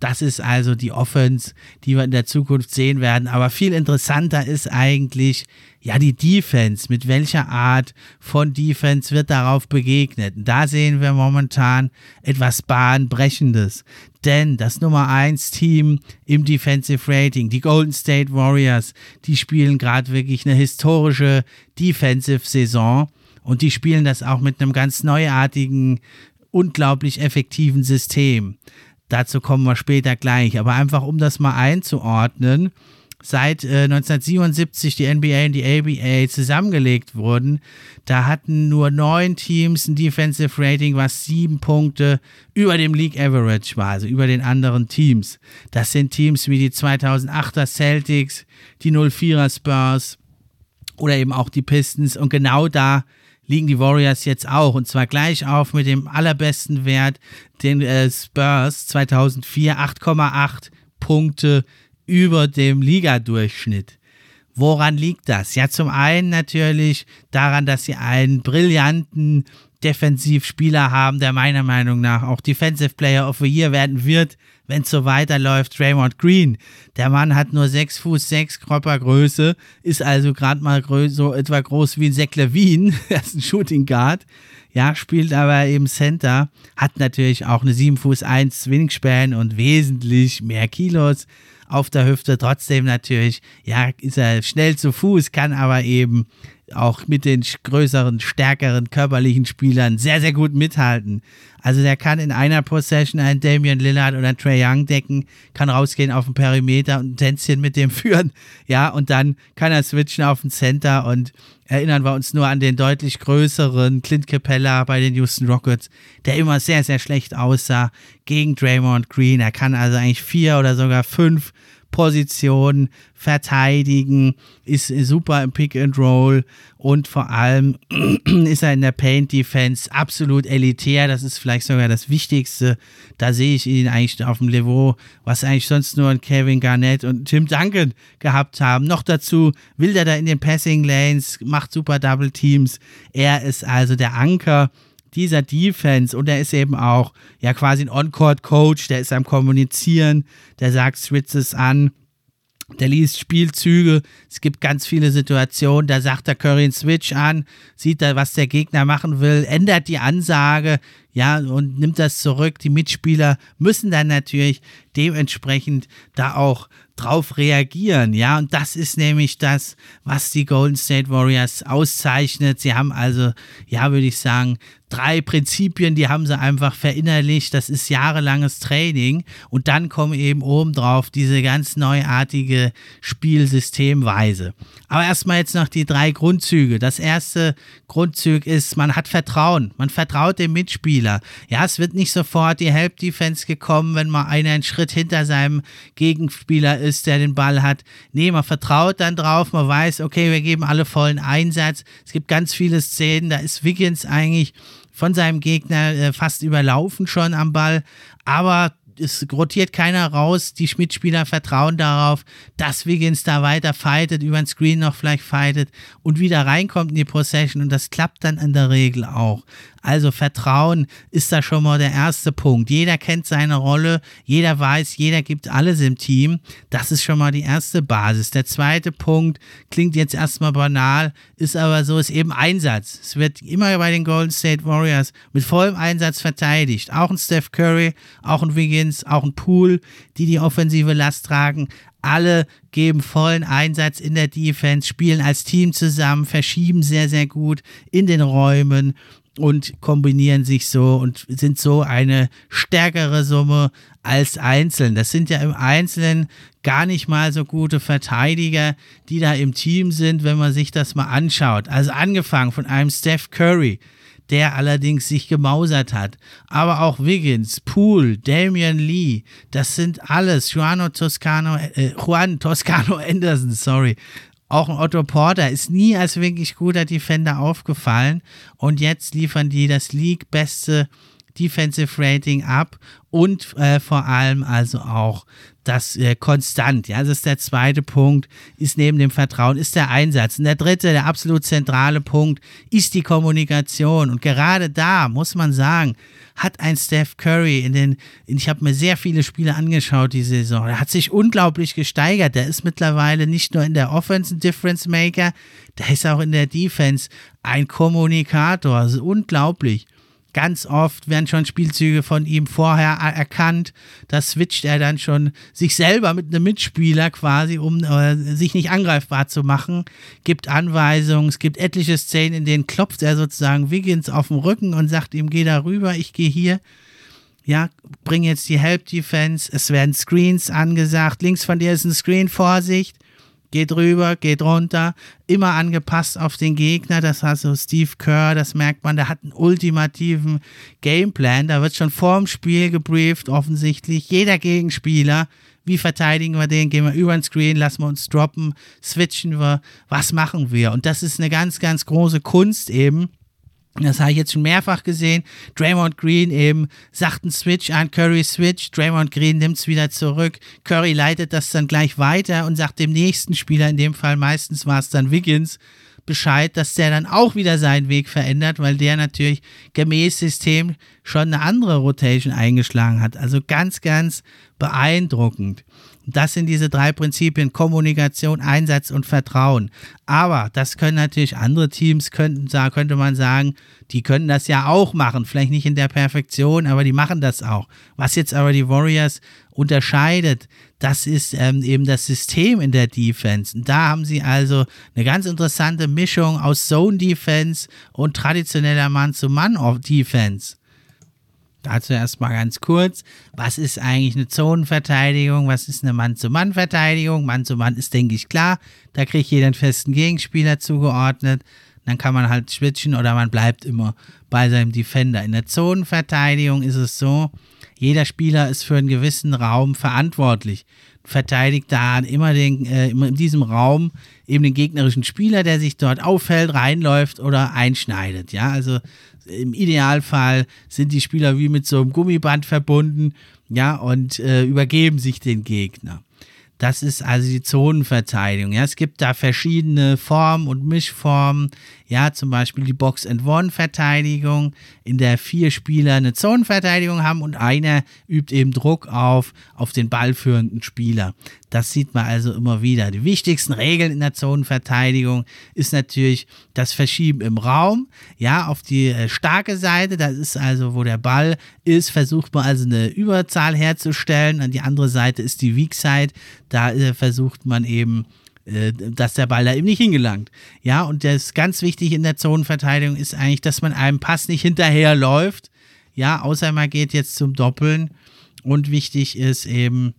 Das ist also die Offense, die wir in der Zukunft sehen werden. Aber viel interessanter ist eigentlich, ja, die Defense. Mit welcher Art von Defense wird darauf begegnet? Da sehen wir momentan etwas Bahnbrechendes. Denn das Nummer 1 Team im Defensive Rating, die Golden State Warriors, die spielen gerade wirklich eine historische Defensive Saison. Und die spielen das auch mit einem ganz neuartigen, unglaublich effektiven System. Dazu kommen wir später gleich. Aber einfach um das mal einzuordnen, seit äh, 1977 die NBA und die ABA zusammengelegt wurden, da hatten nur neun Teams ein Defensive Rating, was sieben Punkte über dem League Average war, also über den anderen Teams. Das sind Teams wie die 2008er Celtics, die 04er Spurs oder eben auch die Pistons und genau da liegen die Warriors jetzt auch und zwar gleich auf mit dem allerbesten Wert, den äh, Spurs 2004 8,8 Punkte über dem Ligadurchschnitt. Woran liegt das? Ja, zum einen natürlich daran, dass sie einen brillanten Defensivspieler haben, der meiner Meinung nach auch Defensive Player of the Year werden wird, wenn es so weiterläuft. Draymond Green. Der Mann hat nur 6 Fuß 6 Körpergröße, ist also gerade mal so etwa groß wie ein Zach Levine. er ist ein Shooting Guard. Ja, spielt aber eben Center, hat natürlich auch eine 7 Fuß 1 Wingspan und wesentlich mehr Kilos auf der Hüfte. Trotzdem natürlich, ja, ist er schnell zu Fuß, kann aber eben auch mit den größeren, stärkeren, körperlichen Spielern sehr, sehr gut mithalten. Also der kann in einer Possession einen Damian Lillard oder einen Trey Young decken, kann rausgehen auf den Perimeter und ein Tänzchen mit dem führen, ja, und dann kann er switchen auf den Center und erinnern wir uns nur an den deutlich größeren Clint Capella bei den Houston Rockets, der immer sehr, sehr schlecht aussah gegen Draymond Green. Er kann also eigentlich vier oder sogar fünf Position verteidigen, ist super im Pick and Roll und vor allem ist er in der Paint Defense absolut elitär. Das ist vielleicht sogar das Wichtigste. Da sehe ich ihn eigentlich auf dem Niveau, was eigentlich sonst nur ein Kevin Garnett und Tim Duncan gehabt haben. Noch dazu will er da in den Passing Lanes, macht super Double Teams. Er ist also der Anker dieser Defense und er ist eben auch ja quasi ein On-Court-Coach, der ist am Kommunizieren, der sagt Switches an, der liest Spielzüge. Es gibt ganz viele Situationen. Da sagt der Curry einen Switch an, sieht da, was der Gegner machen will, ändert die Ansage, ja, und nimmt das zurück. Die Mitspieler müssen dann natürlich dementsprechend da auch drauf reagieren, ja, und das ist nämlich das, was die Golden State Warriors auszeichnet. Sie haben also, ja, würde ich sagen, drei Prinzipien, die haben sie einfach verinnerlicht. Das ist jahrelanges Training und dann kommen eben obendrauf diese ganz neuartige Spielsystemweise. Aber erstmal jetzt noch die drei Grundzüge. Das erste Grundzug ist, man hat Vertrauen. Man vertraut dem Mitspieler. Ja, es wird nicht sofort die Help Defense gekommen, wenn mal einer einen Schritt hinter seinem Gegenspieler ist, der den Ball hat. Nee, man vertraut dann drauf. Man weiß, okay, wir geben alle vollen Einsatz. Es gibt ganz viele Szenen, da ist Wiggins eigentlich von seinem Gegner äh, fast überlaufen schon am Ball. Aber es rotiert keiner raus. Die Mitspieler vertrauen darauf, dass Wiggins da weiter fightet, über den Screen noch vielleicht fightet und wieder reinkommt in die Possession. Und das klappt dann in der Regel auch. Also Vertrauen ist da schon mal der erste Punkt. Jeder kennt seine Rolle, jeder weiß, jeder gibt alles im Team. Das ist schon mal die erste Basis. Der zweite Punkt klingt jetzt erstmal banal, ist aber so, ist eben Einsatz. Es wird immer bei den Golden State Warriors mit vollem Einsatz verteidigt. Auch ein Steph Curry, auch ein Wiggins, auch ein Pool, die die offensive Last tragen. Alle geben vollen Einsatz in der Defense, spielen als Team zusammen, verschieben sehr, sehr gut in den Räumen und kombinieren sich so und sind so eine stärkere Summe als einzeln. Das sind ja im Einzelnen gar nicht mal so gute Verteidiger, die da im Team sind, wenn man sich das mal anschaut. Also angefangen von einem Steph Curry, der allerdings sich gemausert hat. Aber auch Wiggins, Poole, Damian Lee, das sind alles, Juan Toscano, äh, Juan Toscano Anderson, sorry, auch ein Otto Porter ist nie als wirklich guter Defender aufgefallen. Und jetzt liefern die das League-beste Defensive Rating ab und äh, vor allem also auch das äh, konstant. Ja, das ist der zweite Punkt, ist neben dem Vertrauen, ist der Einsatz. Und der dritte, der absolut zentrale Punkt, ist die Kommunikation. Und gerade da muss man sagen, hat ein Steph Curry in den, ich habe mir sehr viele Spiele angeschaut diese Saison, er hat sich unglaublich gesteigert. Der ist mittlerweile nicht nur in der Offense ein Difference Maker, der ist auch in der Defense ein Kommunikator. Das ist unglaublich. Ganz oft werden schon Spielzüge von ihm vorher erkannt. Da switcht er dann schon sich selber mit einem Mitspieler quasi, um äh, sich nicht angreifbar zu machen. Gibt Anweisungen. Es gibt etliche Szenen, in denen klopft er sozusagen Wiggins auf den Rücken und sagt ihm, geh da rüber, ich gehe hier. Ja, bring jetzt die Help Defense. Es werden Screens angesagt. Links von dir ist ein Screen, Vorsicht geht rüber, geht runter, immer angepasst auf den Gegner. Das hat so Steve Kerr, das merkt man, der hat einen ultimativen Gameplan. Da wird schon vorm Spiel gebrieft, offensichtlich. Jeder Gegenspieler, wie verteidigen wir den? Gehen wir über den Screen, lassen wir uns droppen, switchen wir, was machen wir? Und das ist eine ganz, ganz große Kunst eben das habe ich jetzt schon mehrfach gesehen. Draymond Green eben sagt einen Switch an, Curry Switch, Draymond Green nimmt es wieder zurück. Curry leitet das dann gleich weiter und sagt dem nächsten Spieler, in dem Fall meistens war es dann Wiggins, Bescheid, dass der dann auch wieder seinen Weg verändert, weil der natürlich gemäß System schon eine andere Rotation eingeschlagen hat. Also ganz, ganz beeindruckend. Das sind diese drei Prinzipien, Kommunikation, Einsatz und Vertrauen. Aber das können natürlich andere Teams, könnten, könnte man sagen, die können das ja auch machen. Vielleicht nicht in der Perfektion, aber die machen das auch. Was jetzt aber die Warriors unterscheidet, das ist ähm, eben das System in der Defense. Und da haben sie also eine ganz interessante Mischung aus Zone Defense und traditioneller Mann-zu-Mann-Defense. Dazu erstmal ganz kurz, was ist eigentlich eine Zonenverteidigung, was ist eine Mann-zu-Mann-Verteidigung? Mann-zu-Mann ist, denke ich, klar, da kriegt jeder einen festen Gegenspieler zugeordnet, dann kann man halt switchen oder man bleibt immer bei seinem Defender. In der Zonenverteidigung ist es so, jeder Spieler ist für einen gewissen Raum verantwortlich. Verteidigt da immer, den, äh, in diesem Raum eben den gegnerischen Spieler, der sich dort auffällt, reinläuft oder einschneidet. Ja, also im Idealfall sind die Spieler wie mit so einem Gummiband verbunden, ja, und äh, übergeben sich den Gegner. Das ist also die Zonenverteidigung. Ja, es gibt da verschiedene Formen und Mischformen. Ja, zum Beispiel die Box-and-One-Verteidigung, in der vier Spieler eine Zonenverteidigung haben und einer übt eben Druck auf, auf den ballführenden Spieler. Das sieht man also immer wieder. Die wichtigsten Regeln in der Zonenverteidigung ist natürlich das Verschieben im Raum, ja, auf die äh, starke Seite. Das ist also, wo der Ball ist, versucht man also eine Überzahl herzustellen. An die andere Seite ist die Weak Side. Da äh, versucht man eben äh, dass der Ball da eben nicht hingelangt. Ja, und das ganz wichtig in der Zonenverteidigung ist eigentlich, dass man einem Pass nicht hinterherläuft. Ja, außer man geht jetzt zum Doppeln. Und wichtig ist eben,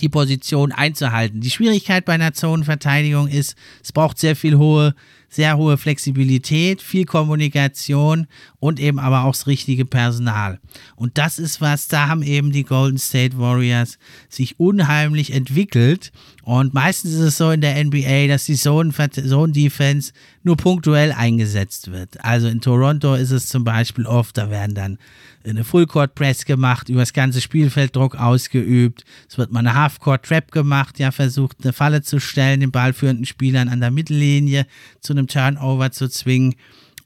die Position einzuhalten. Die Schwierigkeit bei einer Zonenverteidigung ist, es braucht sehr viel hohe, sehr hohe Flexibilität, viel Kommunikation und eben aber auch das richtige Personal. Und das ist was, da haben eben die Golden State Warriors sich unheimlich entwickelt. Und meistens ist es so in der NBA, dass die Zone-Defense nur punktuell eingesetzt wird. Also in Toronto ist es zum Beispiel oft, da werden dann eine Full-Court-Press gemacht, über das ganze Spielfeld Druck ausgeübt. Es wird mal eine Half-Court-Trap gemacht, ja, versucht eine Falle zu stellen, den ballführenden Spielern an der Mittellinie zu einem Turnover zu zwingen.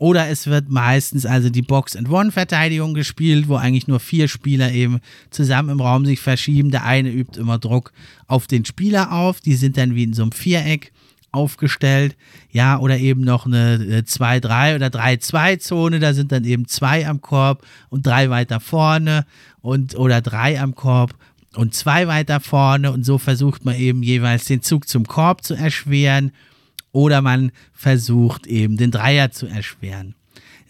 Oder es wird meistens also die Box-and-One-Verteidigung gespielt, wo eigentlich nur vier Spieler eben zusammen im Raum sich verschieben. Der eine übt immer Druck auf den Spieler auf. Die sind dann wie in so einem Viereck aufgestellt. Ja, oder eben noch eine 2-3 oder 3-2-Zone. Da sind dann eben zwei am Korb und drei weiter vorne und oder drei am Korb und zwei weiter vorne. Und so versucht man eben jeweils den Zug zum Korb zu erschweren oder man versucht eben den Dreier zu erschweren.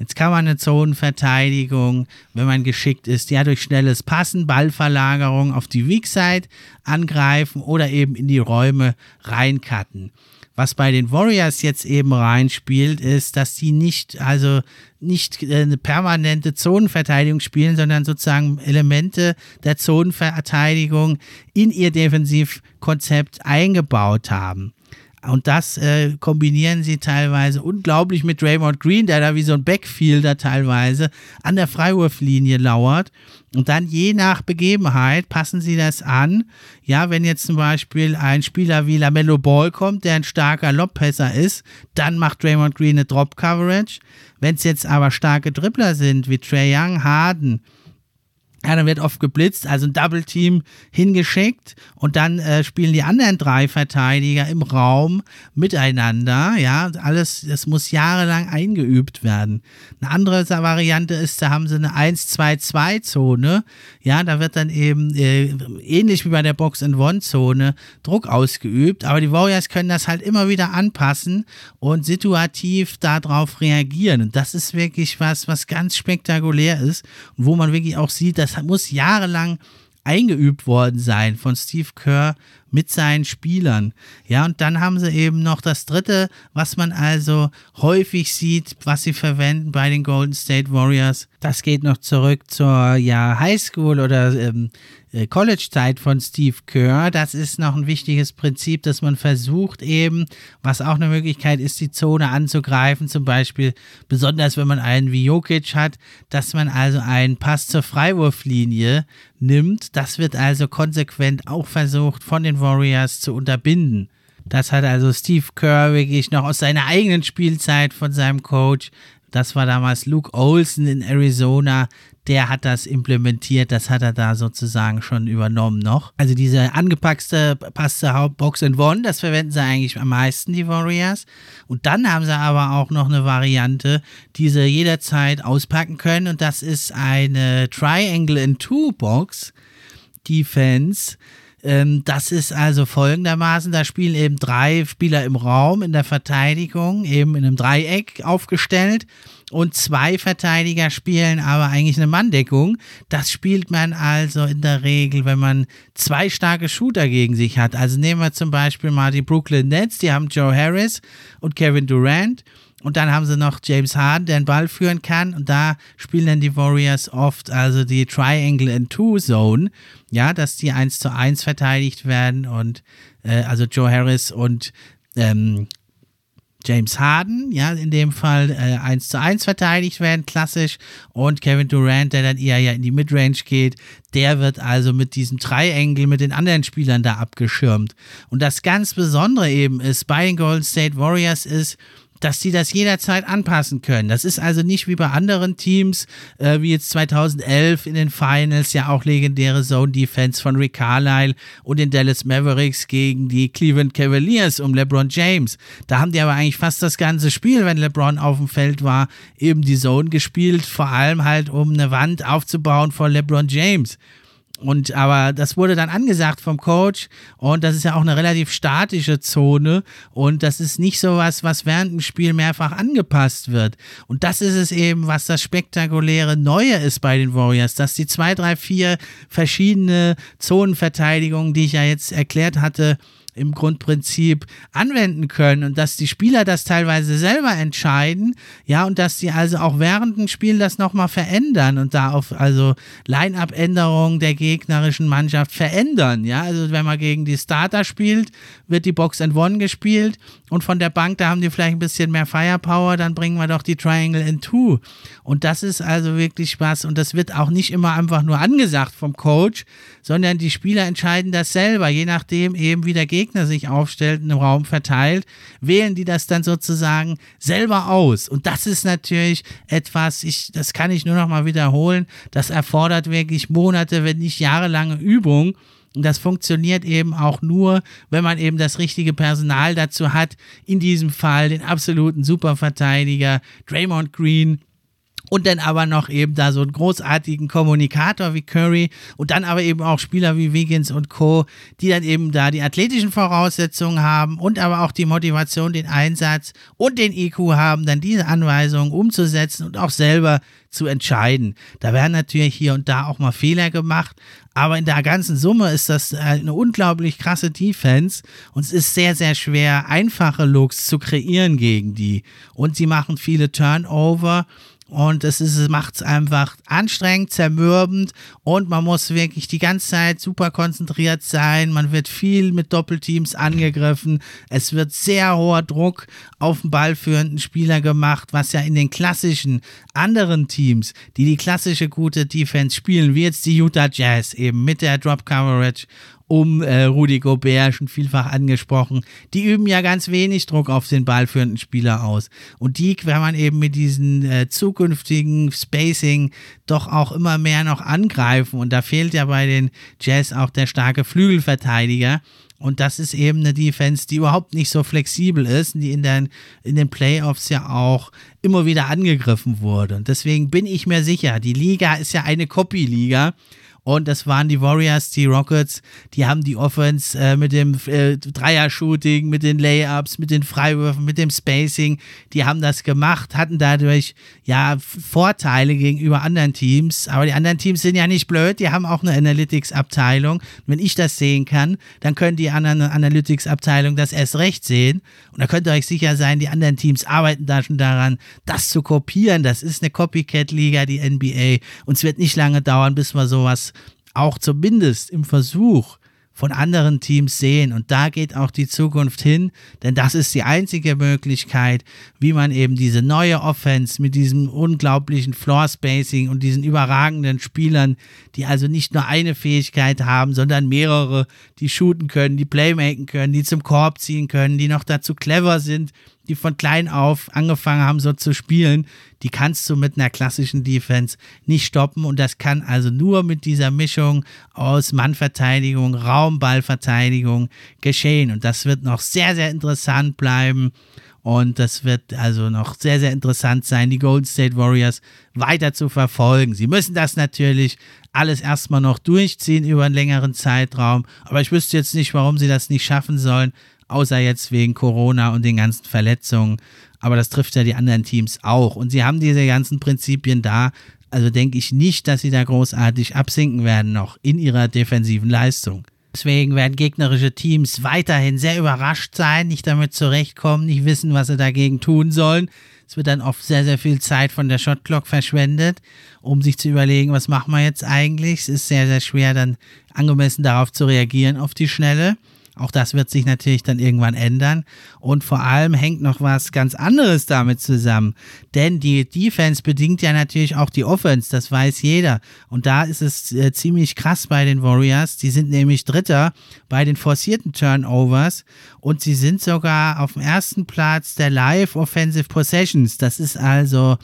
Jetzt kann man eine Zonenverteidigung, wenn man geschickt ist, ja durch schnelles Passen, Ballverlagerung auf die Weak Side angreifen oder eben in die Räume reincutten. Was bei den Warriors jetzt eben reinspielt, ist, dass sie nicht, also nicht äh, eine permanente Zonenverteidigung spielen, sondern sozusagen Elemente der Zonenverteidigung in ihr Defensivkonzept eingebaut haben. Und das äh, kombinieren sie teilweise unglaublich mit Draymond Green, der da wie so ein Backfielder teilweise an der Freiwurflinie lauert. Und dann je nach Begebenheit passen sie das an. Ja, wenn jetzt zum Beispiel ein Spieler wie LaMelo Ball kommt, der ein starker Lobpässer ist, dann macht Draymond Green eine Drop Coverage. Wenn es jetzt aber starke Dribbler sind, wie Trey Young, Harden, ja, dann wird oft geblitzt, also ein Double Team hingeschickt und dann äh, spielen die anderen drei Verteidiger im Raum miteinander. Ja, alles, das muss jahrelang eingeübt werden. Eine andere Variante ist, da haben sie eine 1-2-2-Zone. Ja, da wird dann eben äh, ähnlich wie bei der Box-and-One-Zone Druck ausgeübt, aber die Warriors können das halt immer wieder anpassen und situativ darauf reagieren. Und das ist wirklich was, was ganz spektakulär ist und wo man wirklich auch sieht, dass das muss jahrelang eingeübt worden sein von Steve Kerr mit seinen Spielern. Ja, und dann haben sie eben noch das dritte, was man also häufig sieht, was sie verwenden bei den Golden State Warriors. Das geht noch zurück zur ja, Highschool oder ähm, äh, College-Zeit von Steve Kerr. Das ist noch ein wichtiges Prinzip, dass man versucht eben, was auch eine Möglichkeit ist, die Zone anzugreifen. Zum Beispiel, besonders wenn man einen wie Jokic hat, dass man also einen Pass zur Freiwurflinie nimmt. Das wird also konsequent auch versucht von den Warriors zu unterbinden. Das hat also Steve Kerr wirklich noch aus seiner eigenen Spielzeit von seinem Coach das war damals Luke Olson in Arizona. Der hat das implementiert, das hat er da sozusagen schon übernommen noch. Also diese angepasste passte Box and One, das verwenden sie eigentlich am meisten, die Warriors. Und dann haben sie aber auch noch eine Variante, die sie jederzeit auspacken können und das ist eine Triangle in Two Box Defense. Ähm, das ist also folgendermaßen, da spielen eben drei Spieler im Raum in der Verteidigung, eben in einem Dreieck aufgestellt und zwei Verteidiger spielen aber eigentlich eine Manndeckung. Das spielt man also in der Regel, wenn man zwei starke Shooter gegen sich hat. Also nehmen wir zum Beispiel mal die Brooklyn Nets, die haben Joe Harris und Kevin Durant. Und dann haben sie noch James Harden, der den Ball führen kann. Und da spielen dann die Warriors oft also die Triangle and Two Zone. Ja, dass die 1 zu 1 verteidigt werden. Und äh, also Joe Harris und ähm, James Harden, ja, in dem Fall äh, 1 zu 1 verteidigt werden, klassisch. Und Kevin Durant, der dann eher ja in die Midrange geht, der wird also mit diesem Triangle mit den anderen Spielern da abgeschirmt. Und das ganz Besondere eben ist bei den Golden State Warriors ist, dass sie das jederzeit anpassen können. Das ist also nicht wie bei anderen Teams, äh, wie jetzt 2011 in den Finals, ja auch legendäre Zone Defense von Rick Carlisle und den Dallas Mavericks gegen die Cleveland Cavaliers um LeBron James. Da haben die aber eigentlich fast das ganze Spiel, wenn LeBron auf dem Feld war, eben die Zone gespielt, vor allem halt um eine Wand aufzubauen vor LeBron James. Und aber das wurde dann angesagt vom Coach und das ist ja auch eine relativ statische Zone und das ist nicht so was, was während dem Spiel mehrfach angepasst wird. Und das ist es eben, was das spektakuläre Neue ist bei den Warriors, dass die zwei, drei, vier verschiedene Zonenverteidigungen, die ich ja jetzt erklärt hatte, im Grundprinzip anwenden können und dass die Spieler das teilweise selber entscheiden, ja, und dass die also auch während dem Spiel das nochmal verändern und da auf also Line-Up-Änderungen der gegnerischen Mannschaft verändern, ja, also wenn man gegen die Starter spielt, wird die Box and One gespielt und von der Bank, da haben die vielleicht ein bisschen mehr Firepower, dann bringen wir doch die Triangle in Two und das ist also wirklich Spaß und das wird auch nicht immer einfach nur angesagt vom Coach, sondern die Spieler entscheiden das selber, je nachdem eben wie der Gegner sich aufstellt, im Raum verteilt, wählen die das dann sozusagen selber aus. Und das ist natürlich etwas, ich, das kann ich nur noch mal wiederholen, das erfordert wirklich Monate, wenn nicht jahrelange Übung. Und das funktioniert eben auch nur, wenn man eben das richtige Personal dazu hat. In diesem Fall den absoluten Superverteidiger Draymond Green, und dann aber noch eben da so einen großartigen Kommunikator wie Curry und dann aber eben auch Spieler wie Wiggins und Co., die dann eben da die athletischen Voraussetzungen haben und aber auch die Motivation, den Einsatz und den IQ haben, dann diese Anweisungen umzusetzen und auch selber zu entscheiden. Da werden natürlich hier und da auch mal Fehler gemacht, aber in der ganzen Summe ist das eine unglaublich krasse Defense und es ist sehr, sehr schwer, einfache Looks zu kreieren gegen die. Und sie machen viele Turnover und es macht es einfach anstrengend, zermürbend und man muss wirklich die ganze Zeit super konzentriert sein. Man wird viel mit Doppelteams angegriffen. Es wird sehr hoher Druck auf den ballführenden Spieler gemacht, was ja in den klassischen anderen Teams, die die klassische gute Defense spielen, wie jetzt die Utah Jazz eben mit der Drop Coverage um äh, Rudi Gobert schon vielfach angesprochen. Die üben ja ganz wenig Druck auf den ballführenden Spieler aus. Und die kann man eben mit diesen äh, zukünftigen Spacing doch auch immer mehr noch angreifen. Und da fehlt ja bei den Jazz auch der starke Flügelverteidiger. Und das ist eben eine Defense, die überhaupt nicht so flexibel ist, die in den, in den Playoffs ja auch immer wieder angegriffen wurde. Und deswegen bin ich mir sicher, die Liga ist ja eine Copy-Liga. Und das waren die Warriors, die Rockets, die haben die Offense äh, mit dem äh, Dreier-Shooting, mit den Layups, mit den Freiwürfen, mit dem Spacing, die haben das gemacht, hatten dadurch ja Vorteile gegenüber anderen Teams. Aber die anderen Teams sind ja nicht blöd, die haben auch eine Analytics-Abteilung. Wenn ich das sehen kann, dann können die anderen Analytics-Abteilung das erst recht sehen. Und da könnt ihr euch sicher sein, die anderen Teams arbeiten da schon daran, das zu kopieren. Das ist eine Copycat-Liga, die NBA. Und es wird nicht lange dauern, bis wir sowas auch zumindest im Versuch von anderen Teams sehen. Und da geht auch die Zukunft hin, denn das ist die einzige Möglichkeit, wie man eben diese neue Offense mit diesem unglaublichen Floor Spacing und diesen überragenden Spielern, die also nicht nur eine Fähigkeit haben, sondern mehrere, die shooten können, die playmaken können, die zum Korb ziehen können, die noch dazu clever sind, die von klein auf angefangen haben, so zu spielen, die kannst du mit einer klassischen Defense nicht stoppen. Und das kann also nur mit dieser Mischung aus Mannverteidigung, Raumballverteidigung geschehen. Und das wird noch sehr, sehr interessant bleiben. Und das wird also noch sehr, sehr interessant sein, die Golden State Warriors weiter zu verfolgen. Sie müssen das natürlich alles erstmal noch durchziehen über einen längeren Zeitraum. Aber ich wüsste jetzt nicht, warum sie das nicht schaffen sollen, außer jetzt wegen Corona und den ganzen Verletzungen. Aber das trifft ja die anderen Teams auch. Und sie haben diese ganzen Prinzipien da. Also denke ich nicht, dass sie da großartig absinken werden noch in ihrer defensiven Leistung. Deswegen werden gegnerische Teams weiterhin sehr überrascht sein, nicht damit zurechtkommen, nicht wissen, was sie dagegen tun sollen. Es wird dann oft sehr, sehr viel Zeit von der Shotclock verschwendet, um sich zu überlegen, was machen wir jetzt eigentlich. Es ist sehr, sehr schwer, dann angemessen darauf zu reagieren auf die Schnelle. Auch das wird sich natürlich dann irgendwann ändern. Und vor allem hängt noch was ganz anderes damit zusammen. Denn die Defense bedingt ja natürlich auch die Offense, das weiß jeder. Und da ist es äh, ziemlich krass bei den Warriors. Die sind nämlich Dritter bei den forcierten Turnovers und sie sind sogar auf dem ersten Platz der Live Offensive Possessions. Das ist also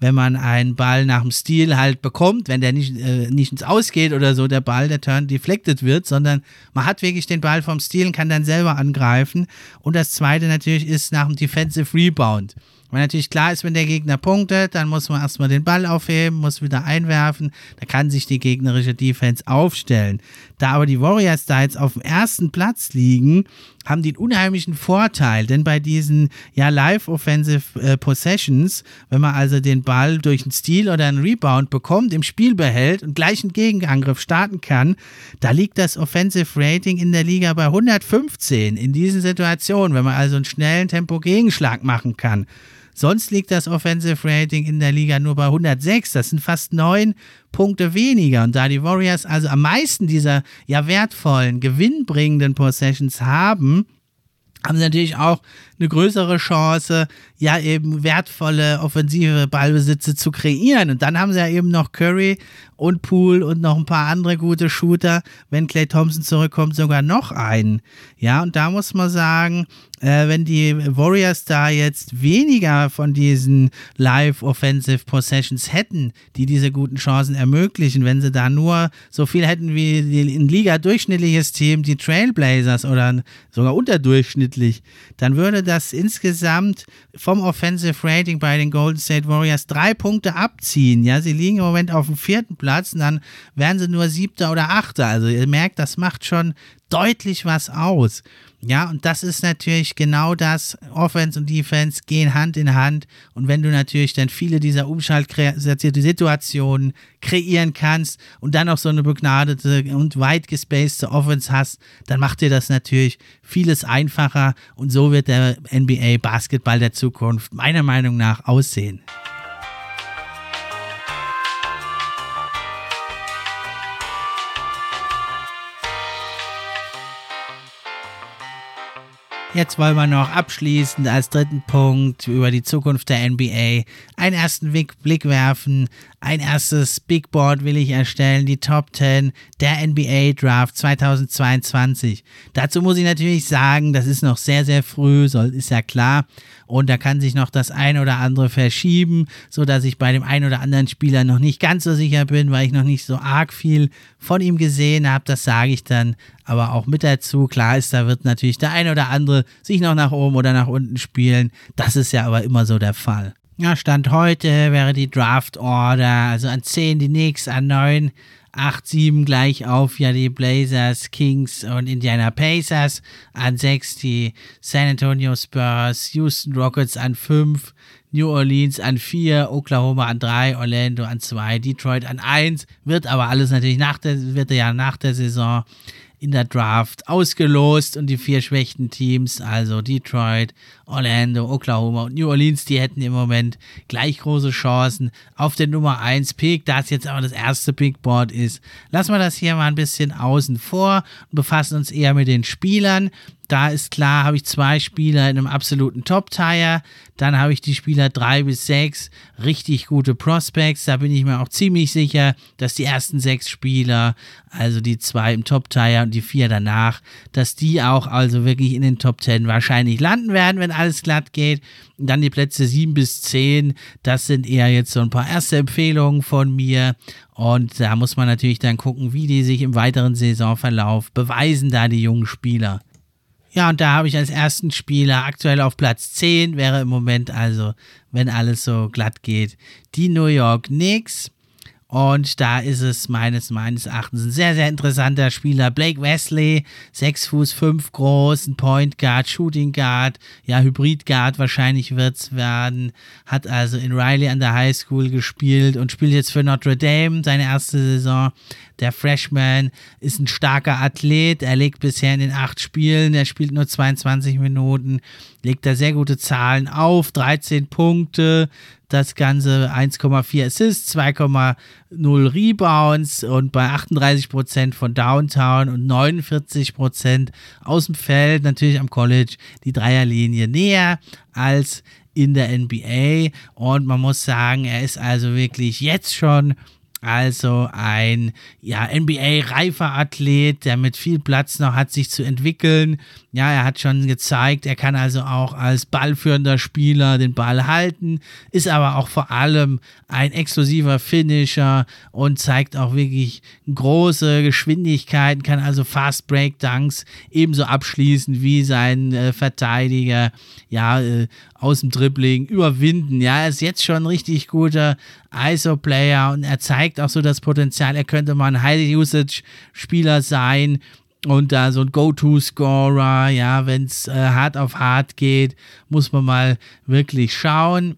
wenn man einen Ball nach dem Stil halt bekommt, wenn der nicht, äh, nicht ins Ausgeht oder so, der Ball, der Turn deflected wird, sondern man hat wirklich den Ball vom Stil und kann dann selber angreifen. Und das zweite natürlich ist nach dem Defensive Rebound. Weil natürlich klar ist, wenn der Gegner punktet, dann muss man erstmal den Ball aufheben, muss wieder einwerfen. Da kann sich die gegnerische Defense aufstellen. Da aber die Warriors da jetzt auf dem ersten Platz liegen, haben einen unheimlichen Vorteil, denn bei diesen ja Live Offensive äh, Possessions, wenn man also den Ball durch einen Steal oder einen Rebound bekommt, im Spiel behält und gleich einen Gegenangriff starten kann, da liegt das Offensive Rating in der Liga bei 115 in diesen Situationen, wenn man also einen schnellen Tempo Gegenschlag machen kann. Sonst liegt das Offensive Rating in der Liga nur bei 106. Das sind fast neun Punkte weniger. Und da die Warriors also am meisten dieser ja wertvollen, gewinnbringenden Possessions haben, haben sie natürlich auch eine größere Chance, ja eben wertvolle offensive Ballbesitze zu kreieren. Und dann haben sie ja eben noch Curry und Poole und noch ein paar andere gute Shooter. Wenn Clay Thompson zurückkommt, sogar noch einen. Ja, und da muss man sagen, äh, wenn die Warriors da jetzt weniger von diesen Live Offensive Possessions hätten, die diese guten Chancen ermöglichen, wenn sie da nur so viel hätten wie ein Liga durchschnittliches Team, die Trailblazers oder sogar unterdurchschnittlich, dann würde das insgesamt vom Offensive Rating bei den Golden State Warriors drei Punkte abziehen. Ja, sie liegen im Moment auf dem vierten Platz und dann wären sie nur siebter oder achter. Also ihr merkt, das macht schon deutlich was aus. Ja, und das ist natürlich genau das. Offense und Defense gehen Hand in Hand. Und wenn du natürlich dann viele dieser Umschaltsituationen kreieren kannst und dann auch so eine begnadete und weit gespacete Offense hast, dann macht dir das natürlich vieles einfacher. Und so wird der NBA Basketball der Zukunft meiner Meinung nach aussehen. Jetzt wollen wir noch abschließend als dritten Punkt über die Zukunft der NBA einen ersten Blick werfen. Ein erstes Big Board will ich erstellen, die Top 10 der NBA Draft 2022. Dazu muss ich natürlich sagen, das ist noch sehr, sehr früh, ist ja klar. Und da kann sich noch das ein oder andere verschieben, so dass ich bei dem einen oder anderen Spieler noch nicht ganz so sicher bin, weil ich noch nicht so arg viel von ihm gesehen habe. Das sage ich dann aber auch mit dazu. Klar ist, da wird natürlich der ein oder andere sich noch nach oben oder nach unten spielen. Das ist ja aber immer so der Fall. Ja, Stand heute wäre die Draft Order, also an 10 die Knicks, an 9 8, 7 gleich auf ja die Blazers, Kings und Indiana Pacers. An 6 die San Antonio Spurs, Houston Rockets an 5, New Orleans an 4, Oklahoma an 3, Orlando an 2, Detroit an 1. Wird aber alles natürlich nach der, wird ja nach der Saison in der Draft ausgelost und die vier schwächten Teams, also Detroit, Orlando, Oklahoma und New Orleans, die hätten im Moment gleich große Chancen auf den Nummer 1 Pick, da es jetzt aber das erste Pickboard ist. Lassen wir das hier mal ein bisschen außen vor und befassen uns eher mit den Spielern, Da ist klar, habe ich zwei Spieler in einem absoluten Top-Tire. Dann habe ich die Spieler drei bis sechs richtig gute Prospects. Da bin ich mir auch ziemlich sicher, dass die ersten sechs Spieler, also die zwei im Top-Tire und die vier danach, dass die auch also wirklich in den Top Ten wahrscheinlich landen werden, wenn alles glatt geht. Und dann die Plätze sieben bis zehn, das sind eher jetzt so ein paar erste Empfehlungen von mir. Und da muss man natürlich dann gucken, wie die sich im weiteren Saisonverlauf beweisen, da die jungen Spieler. Ja, und da habe ich als ersten Spieler aktuell auf Platz 10, wäre im Moment also, wenn alles so glatt geht, die New York Knicks. Und da ist es meines, meines Erachtens ein sehr, sehr interessanter Spieler. Blake Wesley, 6 Fuß 5 groß, ein Point Guard, Shooting Guard, ja, Hybrid Guard wahrscheinlich wird es werden. Hat also in Riley an der High School gespielt und spielt jetzt für Notre Dame seine erste Saison. Der Freshman ist ein starker Athlet. Er legt bisher in den acht Spielen, er spielt nur 22 Minuten, legt da sehr gute Zahlen auf. 13 Punkte, das Ganze 1,4 Assists, 2,0 Rebounds und bei 38% von Downtown und 49% aus dem Feld, natürlich am College, die Dreierlinie näher als in der NBA. Und man muss sagen, er ist also wirklich jetzt schon also ein ja, NBA-reifer Athlet, der mit viel Platz noch hat, sich zu entwickeln. Ja, er hat schon gezeigt, er kann also auch als ballführender Spieler den Ball halten, ist aber auch vor allem ein exklusiver Finisher und zeigt auch wirklich große Geschwindigkeiten, kann also Fast Break Dunks ebenso abschließen wie sein äh, Verteidiger, ja, äh, aus dem Dribbling überwinden. Ja, er ist jetzt schon ein richtig guter ISO-Player und er zeigt auch so das Potenzial, er könnte mal ein High-Usage-Spieler sein und da so ein Go-To-Scorer, ja, wenn es äh, hart auf hart geht, muss man mal wirklich schauen.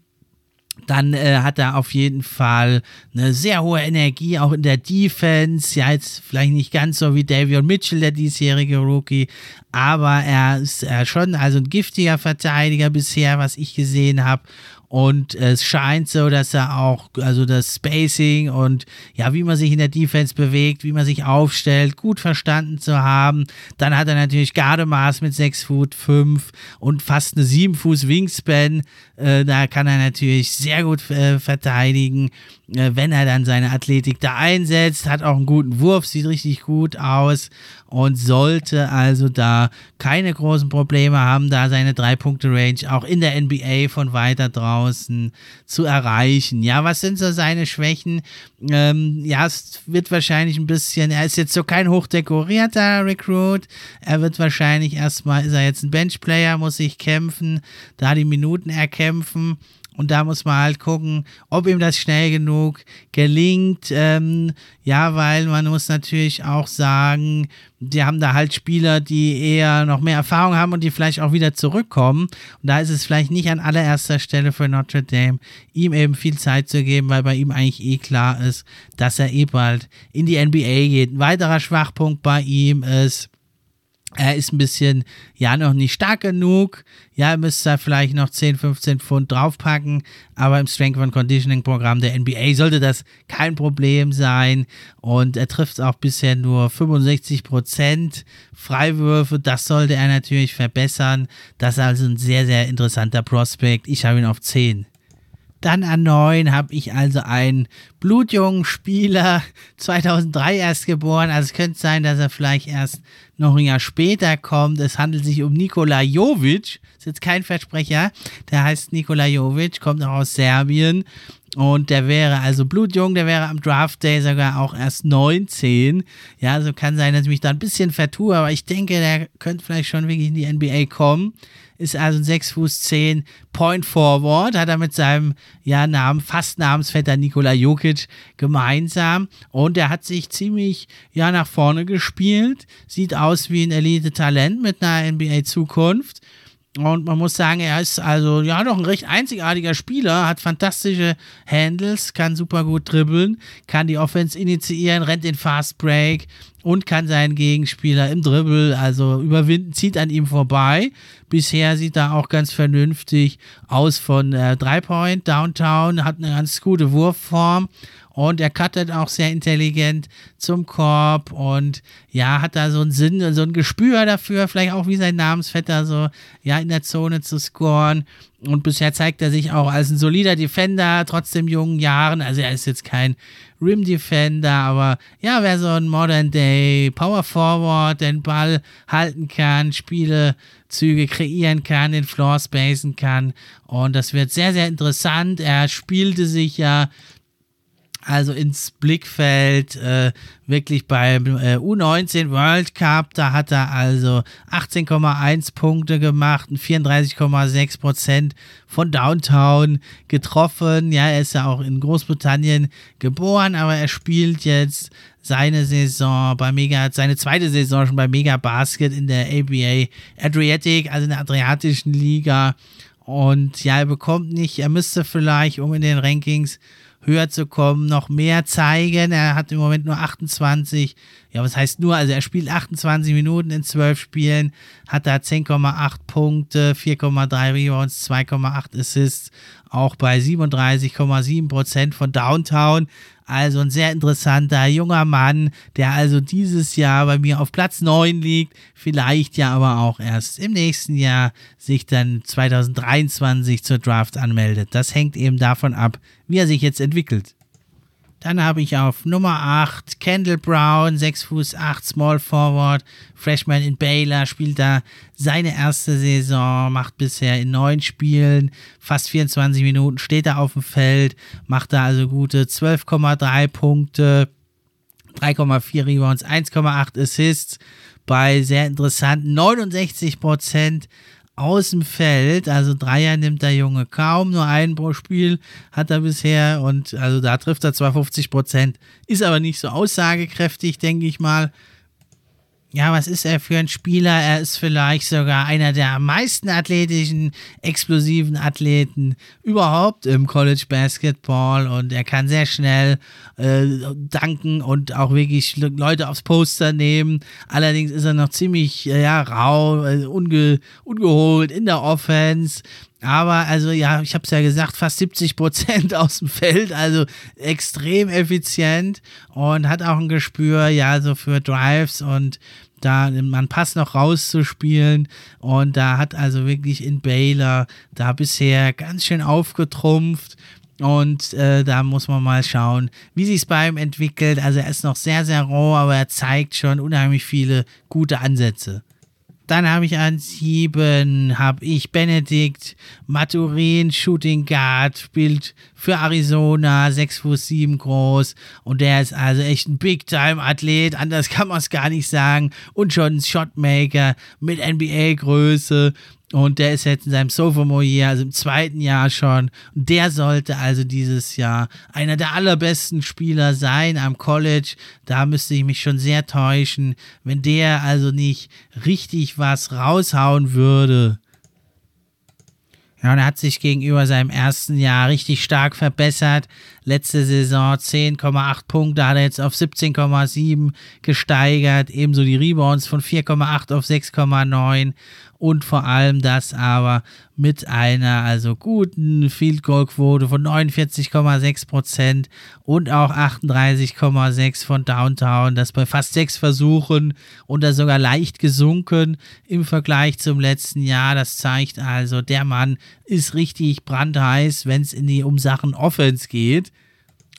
Dann äh, hat er auf jeden Fall eine sehr hohe Energie, auch in der Defense. Ja, jetzt vielleicht nicht ganz so wie Davion Mitchell, der diesjährige Rookie, aber er ist äh, schon also ein giftiger Verteidiger bisher, was ich gesehen habe. Und es scheint so, dass er auch, also das Spacing und ja, wie man sich in der Defense bewegt, wie man sich aufstellt, gut verstanden zu haben. Dann hat er natürlich Gardemaß mit 6 Fuß 5 und fast eine 7 Fuß Wingspan. Äh, da kann er natürlich sehr gut äh, verteidigen, wenn er dann seine Athletik da einsetzt. Hat auch einen guten Wurf, sieht richtig gut aus und sollte also da keine großen Probleme haben, da seine 3-Punkte-Range auch in der NBA von weiter draußen zu erreichen. Ja, was sind so seine Schwächen? Ähm, ja, es wird wahrscheinlich ein bisschen, er ist jetzt so kein hochdekorierter Recruit. Er wird wahrscheinlich erstmal, ist er jetzt ein Benchplayer, muss sich kämpfen, da die Minuten erkämpfen. Und da muss man halt gucken, ob ihm das schnell genug gelingt. Ähm, ja, weil man muss natürlich auch sagen, die haben da halt Spieler, die eher noch mehr Erfahrung haben und die vielleicht auch wieder zurückkommen. Und da ist es vielleicht nicht an allererster Stelle für Notre Dame, ihm eben viel Zeit zu geben, weil bei ihm eigentlich eh klar ist, dass er eh bald in die NBA geht. Ein weiterer Schwachpunkt bei ihm ist, er ist ein bisschen, ja, noch nicht stark genug. Ja, er müsste da vielleicht noch 10, 15 Pfund draufpacken. Aber im Strength and Conditioning Programm der NBA sollte das kein Problem sein. Und er trifft auch bisher nur 65 Prozent Freiwürfe. Das sollte er natürlich verbessern. Das ist also ein sehr, sehr interessanter Prospekt. Ich habe ihn auf 10. Dann an 9 habe ich also einen blutjungen Spieler, 2003 erst geboren. Also es könnte sein, dass er vielleicht erst noch ein Jahr später kommt. Es handelt sich um Nikola Jovic. Ist jetzt kein Versprecher. Der heißt Nikola Jovic, kommt auch aus Serbien. Und der wäre also blutjung, der wäre am Draft Day sogar auch erst 19. Ja, so kann sein, dass ich mich da ein bisschen vertue, aber ich denke, der könnte vielleicht schon wirklich in die NBA kommen ist also ein 6 Fuß 10 Point Forward, hat er mit seinem ja, Namen, fast Namensvetter Nikola Jokic gemeinsam und er hat sich ziemlich ja nach vorne gespielt, sieht aus wie ein Elite-Talent mit einer NBA-Zukunft. Und man muss sagen, er ist also ja doch ein recht einzigartiger Spieler, hat fantastische Handles, kann super gut dribbeln, kann die Offense initiieren, rennt den Fast Break und kann seinen Gegenspieler im Dribble also überwinden, zieht an ihm vorbei. Bisher sieht er auch ganz vernünftig aus von äh, Point Downtown, hat eine ganz gute Wurfform und er cuttet auch sehr intelligent zum Korb und ja, hat da so einen Sinn, so ein Gespür dafür, vielleicht auch wie sein Namensvetter, so ja, in der Zone zu scoren. Und bisher zeigt er sich auch als ein solider Defender, trotzdem jungen Jahren. Also er ist jetzt kein Rim Defender, aber ja, wer so ein Modern Day Power Forward den Ball halten kann, Spielezüge kreieren kann, den Floor spacen kann. Und das wird sehr, sehr interessant. Er spielte sich ja also ins Blickfeld, äh, wirklich beim äh, U19 World Cup, da hat er also 18,1 Punkte gemacht und 34,6 Prozent von Downtown getroffen. Ja, er ist ja auch in Großbritannien geboren, aber er spielt jetzt seine Saison bei Mega, seine zweite Saison schon bei Mega Basket in der ABA Adriatic, also in der Adriatischen Liga. Und ja, er bekommt nicht, er müsste vielleicht, um in den Rankings höher zu kommen, noch mehr zeigen. Er hat im Moment nur 28, ja, was heißt nur, also er spielt 28 Minuten in 12 Spielen, hat da 10,8 Punkte, 4,3 Rebounds, 2,8 Assists, auch bei 37,7 Prozent von Downtown. Also ein sehr interessanter junger Mann, der also dieses Jahr bei mir auf Platz 9 liegt, vielleicht ja aber auch erst im nächsten Jahr sich dann 2023 zur Draft anmeldet. Das hängt eben davon ab, wie er sich jetzt entwickelt. Dann habe ich auf Nummer 8 Kendall Brown, 6 Fuß 8, Small Forward, Freshman in Baylor, spielt da seine erste Saison, macht bisher in neun Spielen fast 24 Minuten, steht da auf dem Feld, macht da also gute 12,3 Punkte, 3,4 Rebounds, 1,8 Assists bei sehr interessanten 69 Prozent aus dem Feld. Also Dreier nimmt der Junge kaum, nur einen pro Spiel hat er bisher und also da trifft er zwar 50 Prozent, ist aber nicht so aussagekräftig, denke ich mal ja, was ist er für ein Spieler? Er ist vielleicht sogar einer der am meisten athletischen, explosiven Athleten überhaupt im College Basketball und er kann sehr schnell äh, danken und auch wirklich Leute aufs Poster nehmen. Allerdings ist er noch ziemlich äh, ja, rau, äh, unge, ungeholt in der Offense. Aber also ja, ich habe es ja gesagt, fast 70 Prozent aus dem Feld, also extrem effizient und hat auch ein Gespür, ja, so für Drives und da man Pass noch rauszuspielen und da hat also wirklich in Baylor da bisher ganz schön aufgetrumpft und äh, da muss man mal schauen, wie sich es bei ihm entwickelt. Also er ist noch sehr, sehr roh, aber er zeigt schon unheimlich viele gute Ansätze. Dann habe ich an sieben, habe ich Benedikt Maturin, Shooting Guard, spielt für Arizona, 6 Fuß 7 groß. Und der ist also echt ein Big-Time-Athlet, anders kann man es gar nicht sagen. Und schon ein Shotmaker mit NBA-Größe und der ist jetzt in seinem Sophomore-Jahr, also im zweiten Jahr schon. Und der sollte also dieses Jahr einer der allerbesten Spieler sein am College. Da müsste ich mich schon sehr täuschen, wenn der also nicht richtig was raushauen würde. Ja, und er hat sich gegenüber seinem ersten Jahr richtig stark verbessert. Letzte Saison 10,8 Punkte hat er jetzt auf 17,7 gesteigert. Ebenso die Rebounds von 4,8 auf 6,9 und vor allem das aber mit einer also guten Field Goal Quote von 49,6 Prozent und auch 38,6 von Downtown, das bei fast sechs Versuchen und da sogar leicht gesunken im Vergleich zum letzten Jahr. Das zeigt also, der Mann ist richtig brandheiß, wenn es in die um Sachen Offense geht.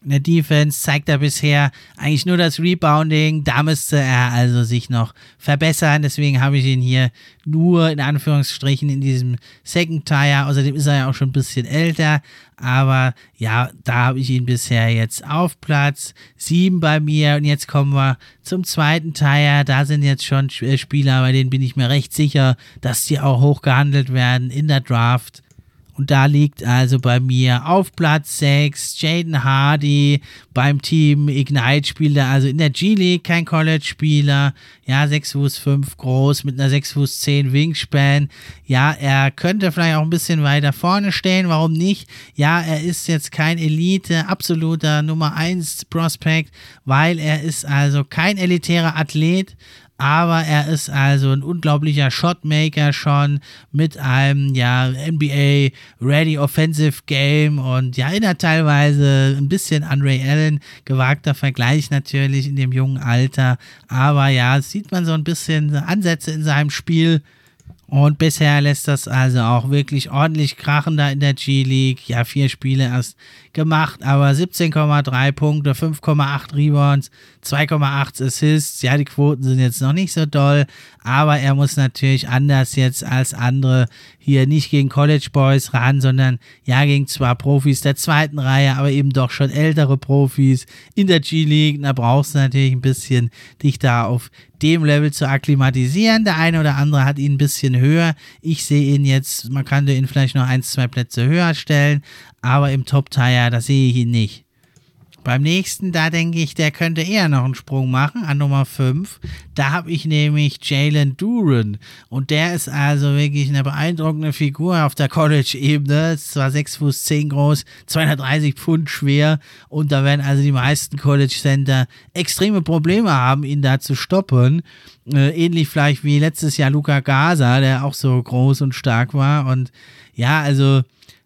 In der Defense zeigt er bisher eigentlich nur das Rebounding. Da müsste er also sich noch verbessern. Deswegen habe ich ihn hier nur in Anführungsstrichen in diesem Second Tire. Außerdem ist er ja auch schon ein bisschen älter. Aber ja, da habe ich ihn bisher jetzt auf Platz 7 bei mir. Und jetzt kommen wir zum zweiten Tire. Da sind jetzt schon äh, Spieler, bei denen bin ich mir recht sicher, dass die auch hoch gehandelt werden in der Draft. Und da liegt also bei mir auf Platz 6 Jaden Hardy beim Team Ignite spielt er also in der G-League, kein College-Spieler. Ja, 6 Fuß 5 groß mit einer 6 Fuß 10 Wingspan. Ja, er könnte vielleicht auch ein bisschen weiter vorne stehen, warum nicht? Ja, er ist jetzt kein Elite, absoluter Nummer 1 Prospect, weil er ist also kein elitärer Athlet, aber er ist also ein unglaublicher Shotmaker schon mit einem ja NBA Ready Offensive Game und ja erinnert teilweise ein bisschen an Ray Allen, gewagter Vergleich natürlich in dem jungen Alter, aber ja, sieht man so ein bisschen Ansätze in seinem Spiel. Und bisher lässt das also auch wirklich ordentlich krachen da in der G-League. Ja, vier Spiele erst gemacht, aber 17,3 Punkte, 5,8 Rebounds, 2,8 Assists. Ja, die Quoten sind jetzt noch nicht so doll, aber er muss natürlich anders jetzt als andere hier nicht gegen College Boys ran, sondern ja gegen zwar Profis der zweiten Reihe, aber eben doch schon ältere Profis in der G-League. Da brauchst du natürlich ein bisschen dich da auf dem Level zu akklimatisieren. Der eine oder andere hat ihn ein bisschen höher. Ich sehe ihn jetzt, man könnte ihn vielleicht noch ein, zwei Plätze höher stellen, aber im Top-Tier, da sehe ich ihn nicht. Beim nächsten, da denke ich, der könnte eher noch einen Sprung machen, an Nummer 5. Da habe ich nämlich Jalen Duran. Und der ist also wirklich eine beeindruckende Figur auf der College-Ebene. Ist zwar 6 Fuß 10 groß, 230 Pfund schwer. Und da werden also die meisten College-Center extreme Probleme haben, ihn da zu stoppen. Äh, ähnlich vielleicht wie letztes Jahr Luca Gaza, der auch so groß und stark war. Und ja, also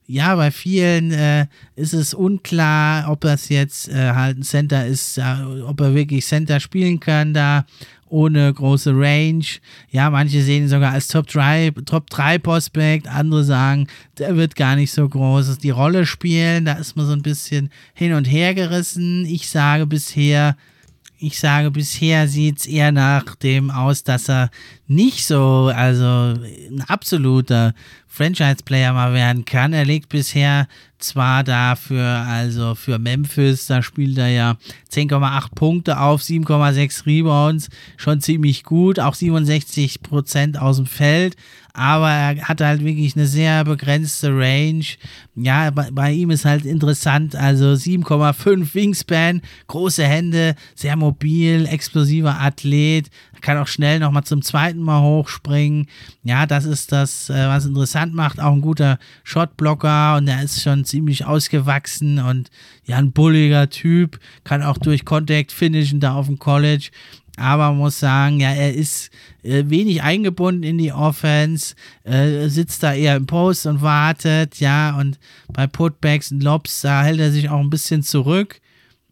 ja, bei vielen äh, ist es unklar, ob das jetzt äh, halt ein Center ist, äh, ob er wirklich Center spielen kann da ohne große Range. Ja, manche sehen ihn sogar als Top 3, Top 3 Prospect, andere sagen, der wird gar nicht so groß. Die Rolle spielen, da ist man so ein bisschen hin und her gerissen. Ich sage bisher, ich sage, bisher sieht es eher nach dem aus, dass er nicht so, also ein absoluter Franchise-Player mal werden kann. Er legt bisher zwar dafür, also für Memphis, da spielt er ja 10,8 Punkte auf, 7,6 Rebounds, schon ziemlich gut, auch 67 Prozent aus dem Feld, aber er hat halt wirklich eine sehr begrenzte Range. Ja, bei, bei ihm ist halt interessant, also 7,5 Wingspan, große Hände, sehr mobil, explosiver Athlet, kann auch schnell nochmal zum zweiten Mal hochspringen. Ja, das ist das, äh, was interessant macht. Auch ein guter Shotblocker und er ist schon ziemlich ausgewachsen und ja, ein bulliger Typ. Kann auch durch Contact finishen da auf dem College. Aber muss sagen, ja, er ist äh, wenig eingebunden in die Offense, äh, sitzt da eher im Post und wartet, ja, und bei Putbacks und Lobs, da hält er sich auch ein bisschen zurück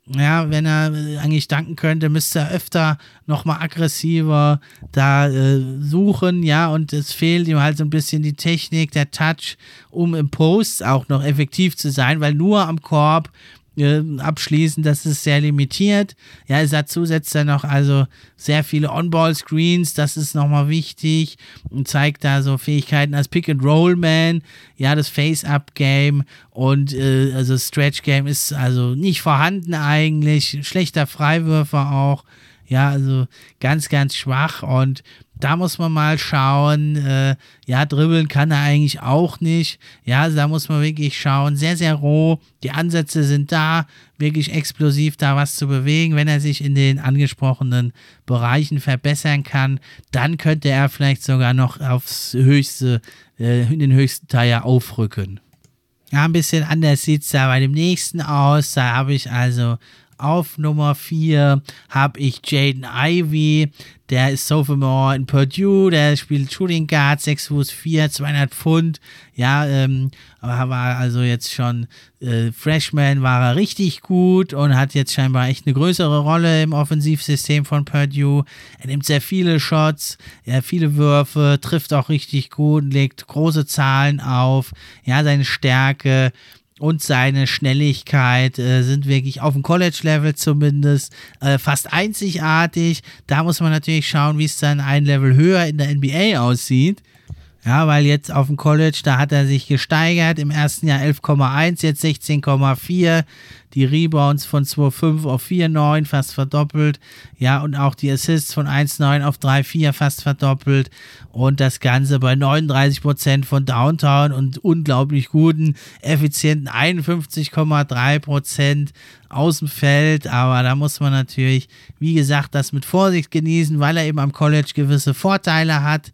ja, wenn er äh, eigentlich danken könnte, müsste er öfter nochmal aggressiver da äh, suchen, ja, und es fehlt ihm halt so ein bisschen die Technik, der Touch, um im Post auch noch effektiv zu sein, weil nur am Korb äh, abschließen, das ist sehr limitiert. Ja, dazu setzt er noch also sehr viele On-Ball-Screens, das ist nochmal wichtig und zeigt da so Fähigkeiten als Pick-and-Roll-Man, ja, das Face-Up-Game und äh, also Stretch-Game ist also nicht vorhanden eigentlich, schlechter Freiwürfer auch, ja, also ganz, ganz schwach und da muss man mal schauen. Äh, ja, dribbeln kann er eigentlich auch nicht. Ja, also da muss man wirklich schauen. Sehr, sehr roh. Die Ansätze sind da, wirklich explosiv da was zu bewegen. Wenn er sich in den angesprochenen Bereichen verbessern kann, dann könnte er vielleicht sogar noch aufs höchste, äh, in den höchsten Teil aufrücken. Ja, ein bisschen anders sieht es da bei dem nächsten aus. Da habe ich also auf Nummer 4 habe ich Jaden Ivy. Der ist Sophomore in Purdue. Der spielt Shooting Guard, 6 Fuß 4, 200 Pfund. Ja, ähm, war also jetzt schon äh, Freshman, war er richtig gut und hat jetzt scheinbar echt eine größere Rolle im Offensivsystem von Purdue. Er nimmt sehr viele Shots, ja, viele Würfe, trifft auch richtig gut, legt große Zahlen auf. Ja, seine Stärke und seine Schnelligkeit äh, sind wirklich auf dem College-Level zumindest äh, fast einzigartig. Da muss man natürlich schauen, wie es dann ein Level höher in der NBA aussieht. Ja, weil jetzt auf dem College, da hat er sich gesteigert. Im ersten Jahr 11,1, jetzt 16,4. Die Rebounds von 2,5 auf 4,9 fast verdoppelt. Ja, und auch die Assists von 1,9 auf 3,4 fast verdoppelt. Und das Ganze bei 39% von Downtown und unglaublich guten, effizienten 51,3% aus dem Feld. Aber da muss man natürlich, wie gesagt, das mit Vorsicht genießen, weil er eben am College gewisse Vorteile hat.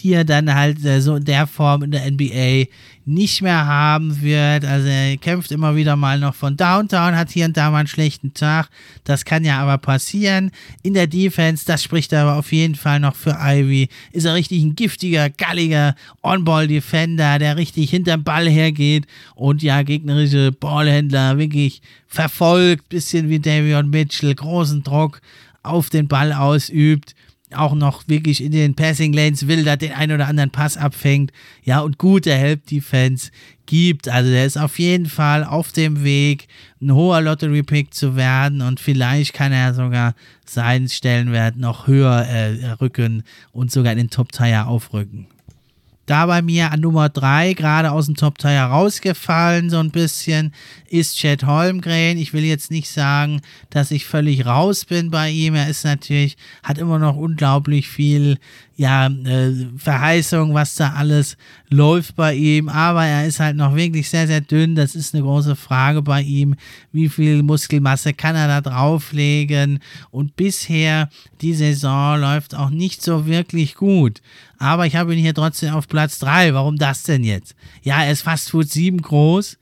Die er dann halt äh, so in der Form in der NBA nicht mehr haben wird. Also er kämpft immer wieder mal noch von Downtown, hat hier und da mal einen schlechten Tag. Das kann ja aber passieren. In der Defense, das spricht aber auf jeden Fall noch für Ivy. Ist er richtig ein giftiger, galliger On-Ball-Defender, der richtig hinterm Ball hergeht und ja, gegnerische Ballhändler wirklich verfolgt. Bisschen wie Davion Mitchell, großen Druck auf den Ball ausübt auch noch wirklich in den Passing Lanes will, da den einen oder anderen Pass abfängt, ja, und gute Help Defense gibt. Also der ist auf jeden Fall auf dem Weg, ein hoher Lottery Pick zu werden und vielleicht kann er sogar seinen Stellenwert noch höher äh, rücken und sogar in den Top Tier aufrücken da bei mir an Nummer 3 gerade aus dem Top 3 herausgefallen, so ein bisschen, ist Chad Holmgren. Ich will jetzt nicht sagen, dass ich völlig raus bin bei ihm. Er ist natürlich, hat immer noch unglaublich viel ja, äh, Verheißung, was da alles läuft bei ihm. Aber er ist halt noch wirklich sehr, sehr dünn. Das ist eine große Frage bei ihm. Wie viel Muskelmasse kann er da drauflegen? Und bisher, die Saison läuft auch nicht so wirklich gut. Aber ich habe ihn hier trotzdem auf Platz 3. Warum das denn jetzt? Ja, er ist fast Fuß 7 groß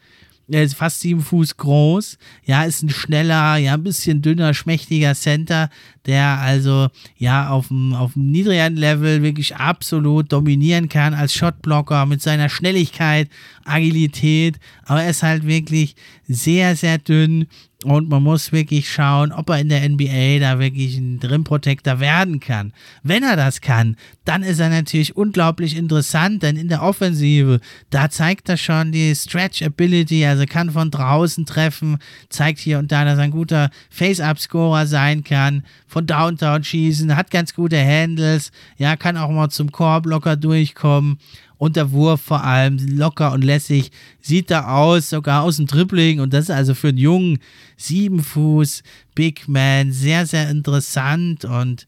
er ist fast sieben Fuß groß. Ja, ist ein schneller, ja, ein bisschen dünner, schmächtiger Center, der also ja auf dem, auf dem niedrigeren Level wirklich absolut dominieren kann als Shotblocker mit seiner Schnelligkeit, Agilität. Aber er ist halt wirklich sehr, sehr dünn und man muss wirklich schauen, ob er in der NBA da wirklich ein Rim Protector werden kann. Wenn er das kann, dann ist er natürlich unglaublich interessant, denn in der Offensive, da zeigt er schon die Stretch Ability, also kann von draußen treffen, zeigt hier und da, dass er ein guter Face-Up-Scorer sein kann, von Downtown schießen, hat ganz gute Handles, ja, kann auch mal zum Korb locker durchkommen und der Wurf vor allem locker und lässig. Sieht da aus, sogar aus dem Dribbling. Und das ist also für einen jungen. Siebenfuß Big Man sehr, sehr interessant. Und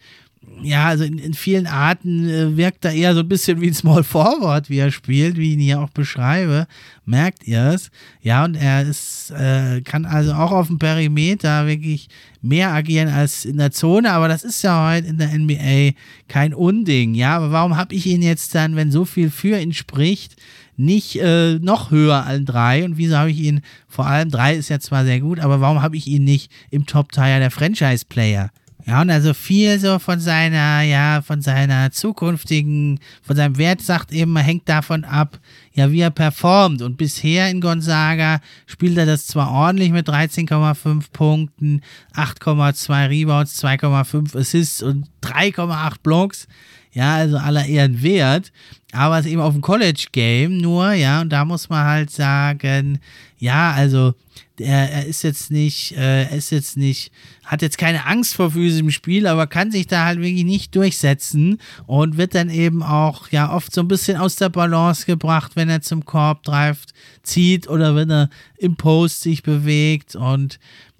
ja, also in, in vielen Arten äh, wirkt er eher so ein bisschen wie ein Small Forward, wie er spielt, wie ich ihn hier auch beschreibe. Merkt ihr es? Ja, und er ist, äh, kann also auch auf dem Perimeter wirklich mehr agieren als in der Zone, aber das ist ja heute in der NBA kein Unding. Ja, aber warum habe ich ihn jetzt dann, wenn so viel für ihn spricht, nicht äh, noch höher als drei? Und wieso habe ich ihn, vor allem drei ist ja zwar sehr gut, aber warum habe ich ihn nicht im Top-Tier der Franchise-Player? Ja, und also viel so von seiner, ja, von seiner zukünftigen, von seinem Wert sagt eben, hängt davon ab, ja, wie er performt. Und bisher in Gonzaga spielt er das zwar ordentlich mit 13,5 Punkten, 8,2 Rebounds, 2,5 Assists und 3,8 Blocks. Ja, also aller Ehren wert. Aber es ist eben auf dem College-Game nur, ja, und da muss man halt sagen, ja, also er, er ist jetzt nicht, äh, er ist jetzt nicht, hat jetzt keine Angst vor physischem Spiel, aber kann sich da halt wirklich nicht durchsetzen und wird dann eben auch ja oft so ein bisschen aus der Balance gebracht, wenn er zum Korb greift, zieht oder wenn er im Post sich bewegt und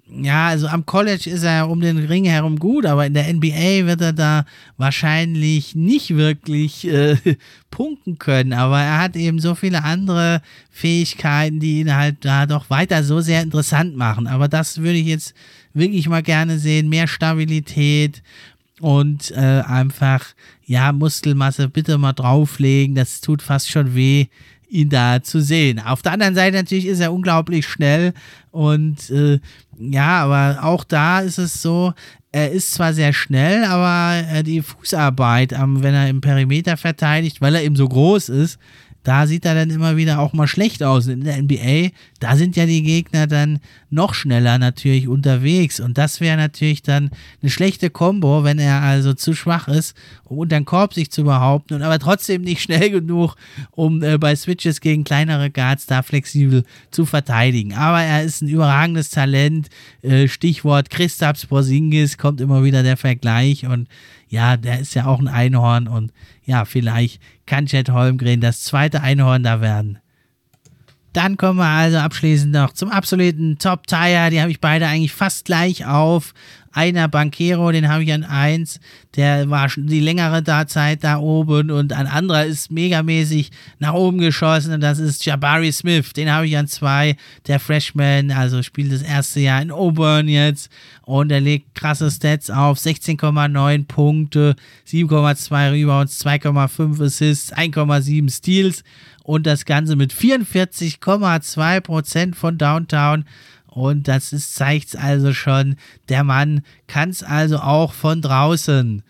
ja, also am College ist er um den Ring herum gut, aber in der NBA wird er da wahrscheinlich nicht wirklich äh, punkten können. Aber er hat eben so viele andere Fähigkeiten, die ihn halt da doch weiter so sehr interessant machen. Aber das würde ich jetzt wirklich mal gerne sehen. Mehr Stabilität und äh, einfach, ja, Muskelmasse bitte mal drauflegen. Das tut fast schon weh ihn da zu sehen. Auf der anderen Seite natürlich ist er unglaublich schnell und äh, ja, aber auch da ist es so, er ist zwar sehr schnell, aber die Fußarbeit, wenn er im Perimeter verteidigt, weil er eben so groß ist, da sieht er dann immer wieder auch mal schlecht aus. In der NBA, da sind ja die Gegner dann noch schneller natürlich unterwegs. Und das wäre natürlich dann eine schlechte Kombo, wenn er also zu schwach ist, um unter den Korb sich zu behaupten und aber trotzdem nicht schnell genug, um äh, bei Switches gegen kleinere Guards da flexibel zu verteidigen. Aber er ist ein überragendes Talent. Äh, Stichwort Christaps Porzingis kommt immer wieder der Vergleich und ja, der ist ja auch ein Einhorn und ja, vielleicht kann Chad Holmgren das zweite Einhorn da werden. Dann kommen wir also abschließend noch zum absoluten Top-Tire. Die habe ich beide eigentlich fast gleich auf. Einer Banquero, den habe ich an 1, der war schon die längere Zeit da oben und ein anderer ist megamäßig nach oben geschossen und das ist Jabari Smith, den habe ich an 2, der Freshman, also spielt das erste Jahr in Auburn jetzt und er legt krasse Stats auf, 16,9 Punkte, 7,2 Rebounds, 2,5 Assists, 1,7 Steals und das Ganze mit 44,2% von Downtown und das zeigt also schon, der Mann kann es also auch von draußen.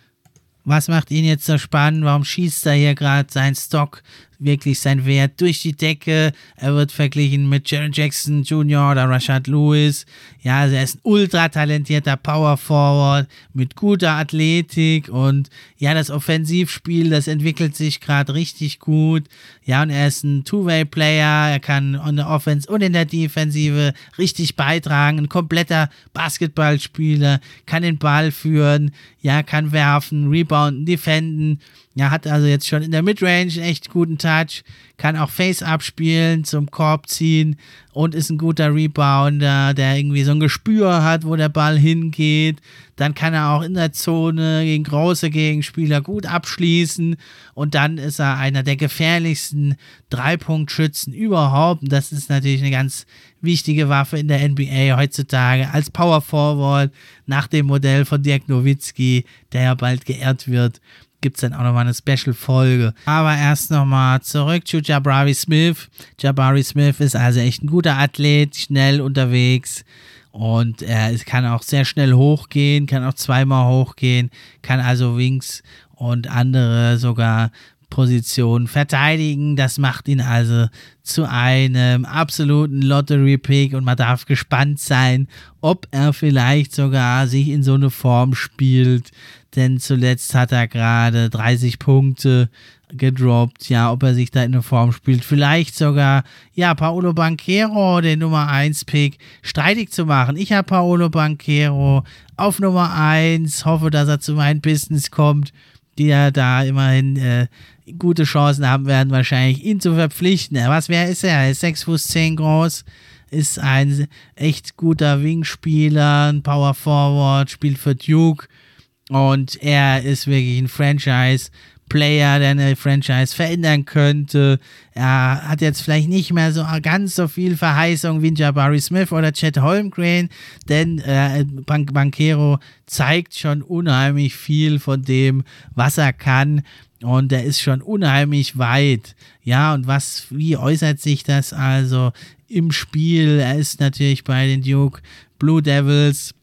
Was macht ihn jetzt so spannend? Warum schießt er hier gerade seinen Stock wirklich sein Wert durch die Decke. Er wird verglichen mit Jaron Jackson Jr. oder Rashad Lewis. Ja, also er ist ein ultra talentierter Power Forward mit guter Athletik und ja, das Offensivspiel, das entwickelt sich gerade richtig gut. Ja, und er ist ein Two-Way-Player. Er kann in der Offense und in der Defensive richtig beitragen. Ein kompletter Basketballspieler, kann den Ball führen, ja, kann werfen, rebounden, defenden. Ja, hat also jetzt schon in der Midrange einen echt guten Touch, kann auch Face-Up spielen, zum Korb ziehen und ist ein guter Rebounder, der irgendwie so ein Gespür hat, wo der Ball hingeht. Dann kann er auch in der Zone gegen große Gegenspieler gut abschließen und dann ist er einer der gefährlichsten Dreipunktschützen überhaupt. Und das ist natürlich eine ganz wichtige Waffe in der NBA heutzutage als Power Forward nach dem Modell von Dirk Nowitzki, der ja bald geehrt wird gibt es dann auch nochmal eine Special-Folge. Aber erst nochmal zurück zu Jabari Smith. Jabari Smith ist also echt ein guter Athlet, schnell unterwegs. Und er kann auch sehr schnell hochgehen, kann auch zweimal hochgehen, kann also Wings und andere sogar Positionen verteidigen. Das macht ihn also zu einem absoluten Lottery-Pick und man darf gespannt sein, ob er vielleicht sogar sich in so eine Form spielt, denn zuletzt hat er gerade 30 Punkte gedroppt. Ja, ob er sich da in eine Form spielt. Vielleicht sogar, ja, Paolo Banquero, den Nummer 1 Pick, streitig zu machen. Ich habe Paolo Banquero auf Nummer 1, hoffe, dass er zu meinen Business kommt, die ja da immerhin äh, gute Chancen haben werden, wahrscheinlich ihn zu verpflichten. Was, wer ist er? Er ist 6 Fuß 10 groß, ist ein echt guter Wingspieler, ein Power Forward, spielt für Duke und er ist wirklich ein Franchise. Player, der eine Franchise verändern könnte. Er hat jetzt vielleicht nicht mehr so ganz so viel Verheißung wie Jabari Smith oder Chet Holmgren, denn äh, Ban Banquero zeigt schon unheimlich viel von dem, was er kann. Und er ist schon unheimlich weit. Ja, und was, wie äußert sich das also im Spiel? Er ist natürlich bei den Duke Blue Devils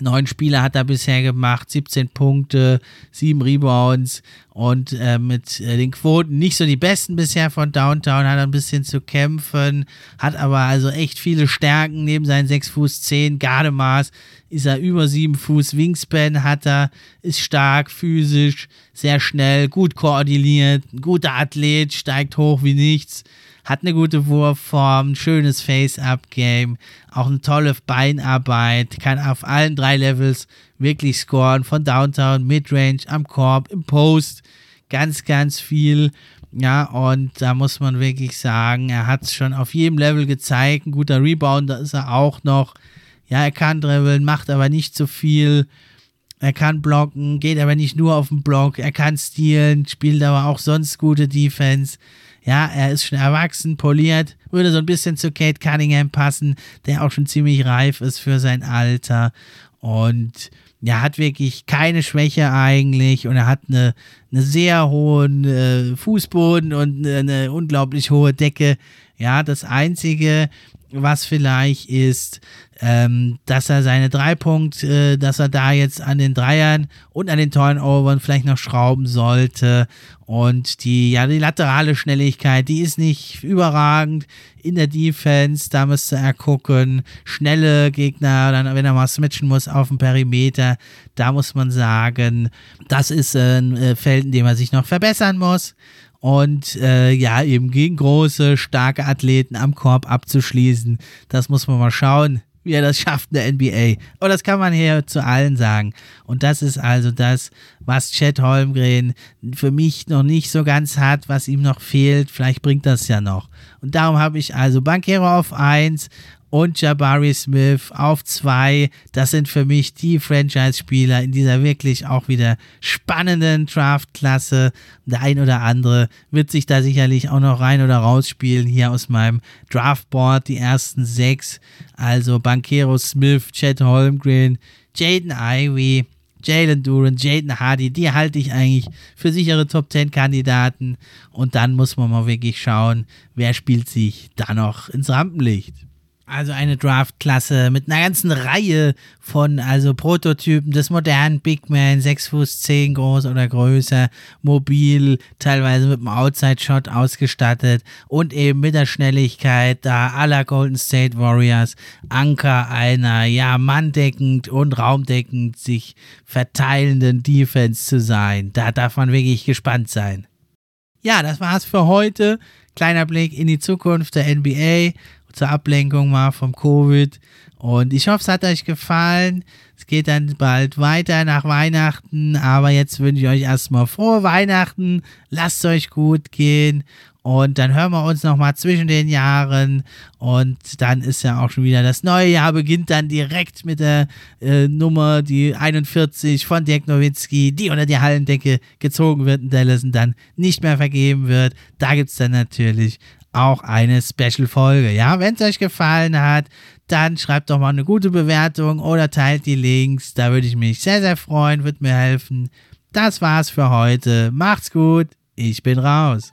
Neun Spiele hat er bisher gemacht, 17 Punkte, 7 Rebounds und äh, mit äh, den Quoten nicht so die besten bisher von Downtown, hat er ein bisschen zu kämpfen, hat aber also echt viele Stärken. Neben seinen 6 Fuß 10 Gardemaß ist er über 7 Fuß. Wingspan hat er, ist stark, physisch, sehr schnell, gut koordiniert, ein guter Athlet, steigt hoch wie nichts hat eine gute Wurfform, ein schönes Face-Up-Game, auch eine tolle Beinarbeit, kann auf allen drei Levels wirklich scoren, von Downtown, Midrange, am Korb, im Post, ganz, ganz viel. Ja, und da muss man wirklich sagen, er hat es schon auf jedem Level gezeigt. Ein guter Rebounder ist er auch noch. Ja, er kann dribbeln, macht aber nicht so viel. Er kann blocken, geht aber nicht nur auf den Block. Er kann stealen, spielt aber auch sonst gute Defense. Ja, er ist schon erwachsen, poliert, würde so ein bisschen zu Kate Cunningham passen, der auch schon ziemlich reif ist für sein Alter. Und er hat wirklich keine Schwäche eigentlich und er hat eine, eine sehr hohen äh, Fußboden und eine unglaublich hohe Decke. Ja, das Einzige, was vielleicht ist, ähm, dass er seine drei Punkte, äh, dass er da jetzt an den Dreiern und an den Turnovern vielleicht noch schrauben sollte. Und die, ja, die laterale Schnelligkeit, die ist nicht überragend in der Defense. Da müsste er gucken. Schnelle Gegner, dann, wenn er mal switchen muss auf dem Perimeter, da muss man sagen, das ist ein äh, Feld, in dem er sich noch verbessern muss und äh, ja, eben gegen große, starke Athleten am Korb abzuschließen. Das muss man mal schauen, er das schafft in der NBA. Und das kann man hier zu allen sagen. Und das ist also das, was Chad Holmgren für mich noch nicht so ganz hat, was ihm noch fehlt. Vielleicht bringt das ja noch. Und darum habe ich also Bankero auf 1, und Jabari Smith auf zwei. Das sind für mich die Franchise-Spieler in dieser wirklich auch wieder spannenden Draft-Klasse. Der ein oder andere wird sich da sicherlich auch noch rein oder rausspielen. Hier aus meinem Draftboard die ersten sechs. Also Bankero Smith, Chad Holmgren, Jaden Ivey. Jalen Duran, Jaden Hardy, die halte ich eigentlich für sichere Top 10 Kandidaten. Und dann muss man mal wirklich schauen, wer spielt sich da noch ins Rampenlicht. Also eine Draft-Klasse mit einer ganzen Reihe von also Prototypen des modernen Big Man, 6 Fuß 10 groß oder größer, mobil, teilweise mit einem Outside-Shot ausgestattet und eben mit der Schnelligkeit da aller Golden State Warriors, Anker einer, ja, manndeckend und raumdeckend sich verteilenden Defense zu sein. Da darf man wirklich gespannt sein. Ja, das war's für heute. Kleiner Blick in die Zukunft der NBA zur Ablenkung mal vom Covid. Und ich hoffe, es hat euch gefallen. Es geht dann bald weiter nach Weihnachten. Aber jetzt wünsche ich euch erstmal frohe Weihnachten. Lasst euch gut gehen. Und dann hören wir uns nochmal zwischen den Jahren. Und dann ist ja auch schon wieder das neue Jahr, beginnt dann direkt mit der äh, Nummer, die 41 von Dirk Nowitzki, die unter die Hallendecke gezogen wird in Dallas und dann nicht mehr vergeben wird. Da gibt es dann natürlich auch eine Special-Folge. Ja, wenn es euch gefallen hat, dann schreibt doch mal eine gute Bewertung oder teilt die Links. Da würde ich mich sehr, sehr freuen, würde mir helfen. Das war's für heute. Macht's gut. Ich bin raus.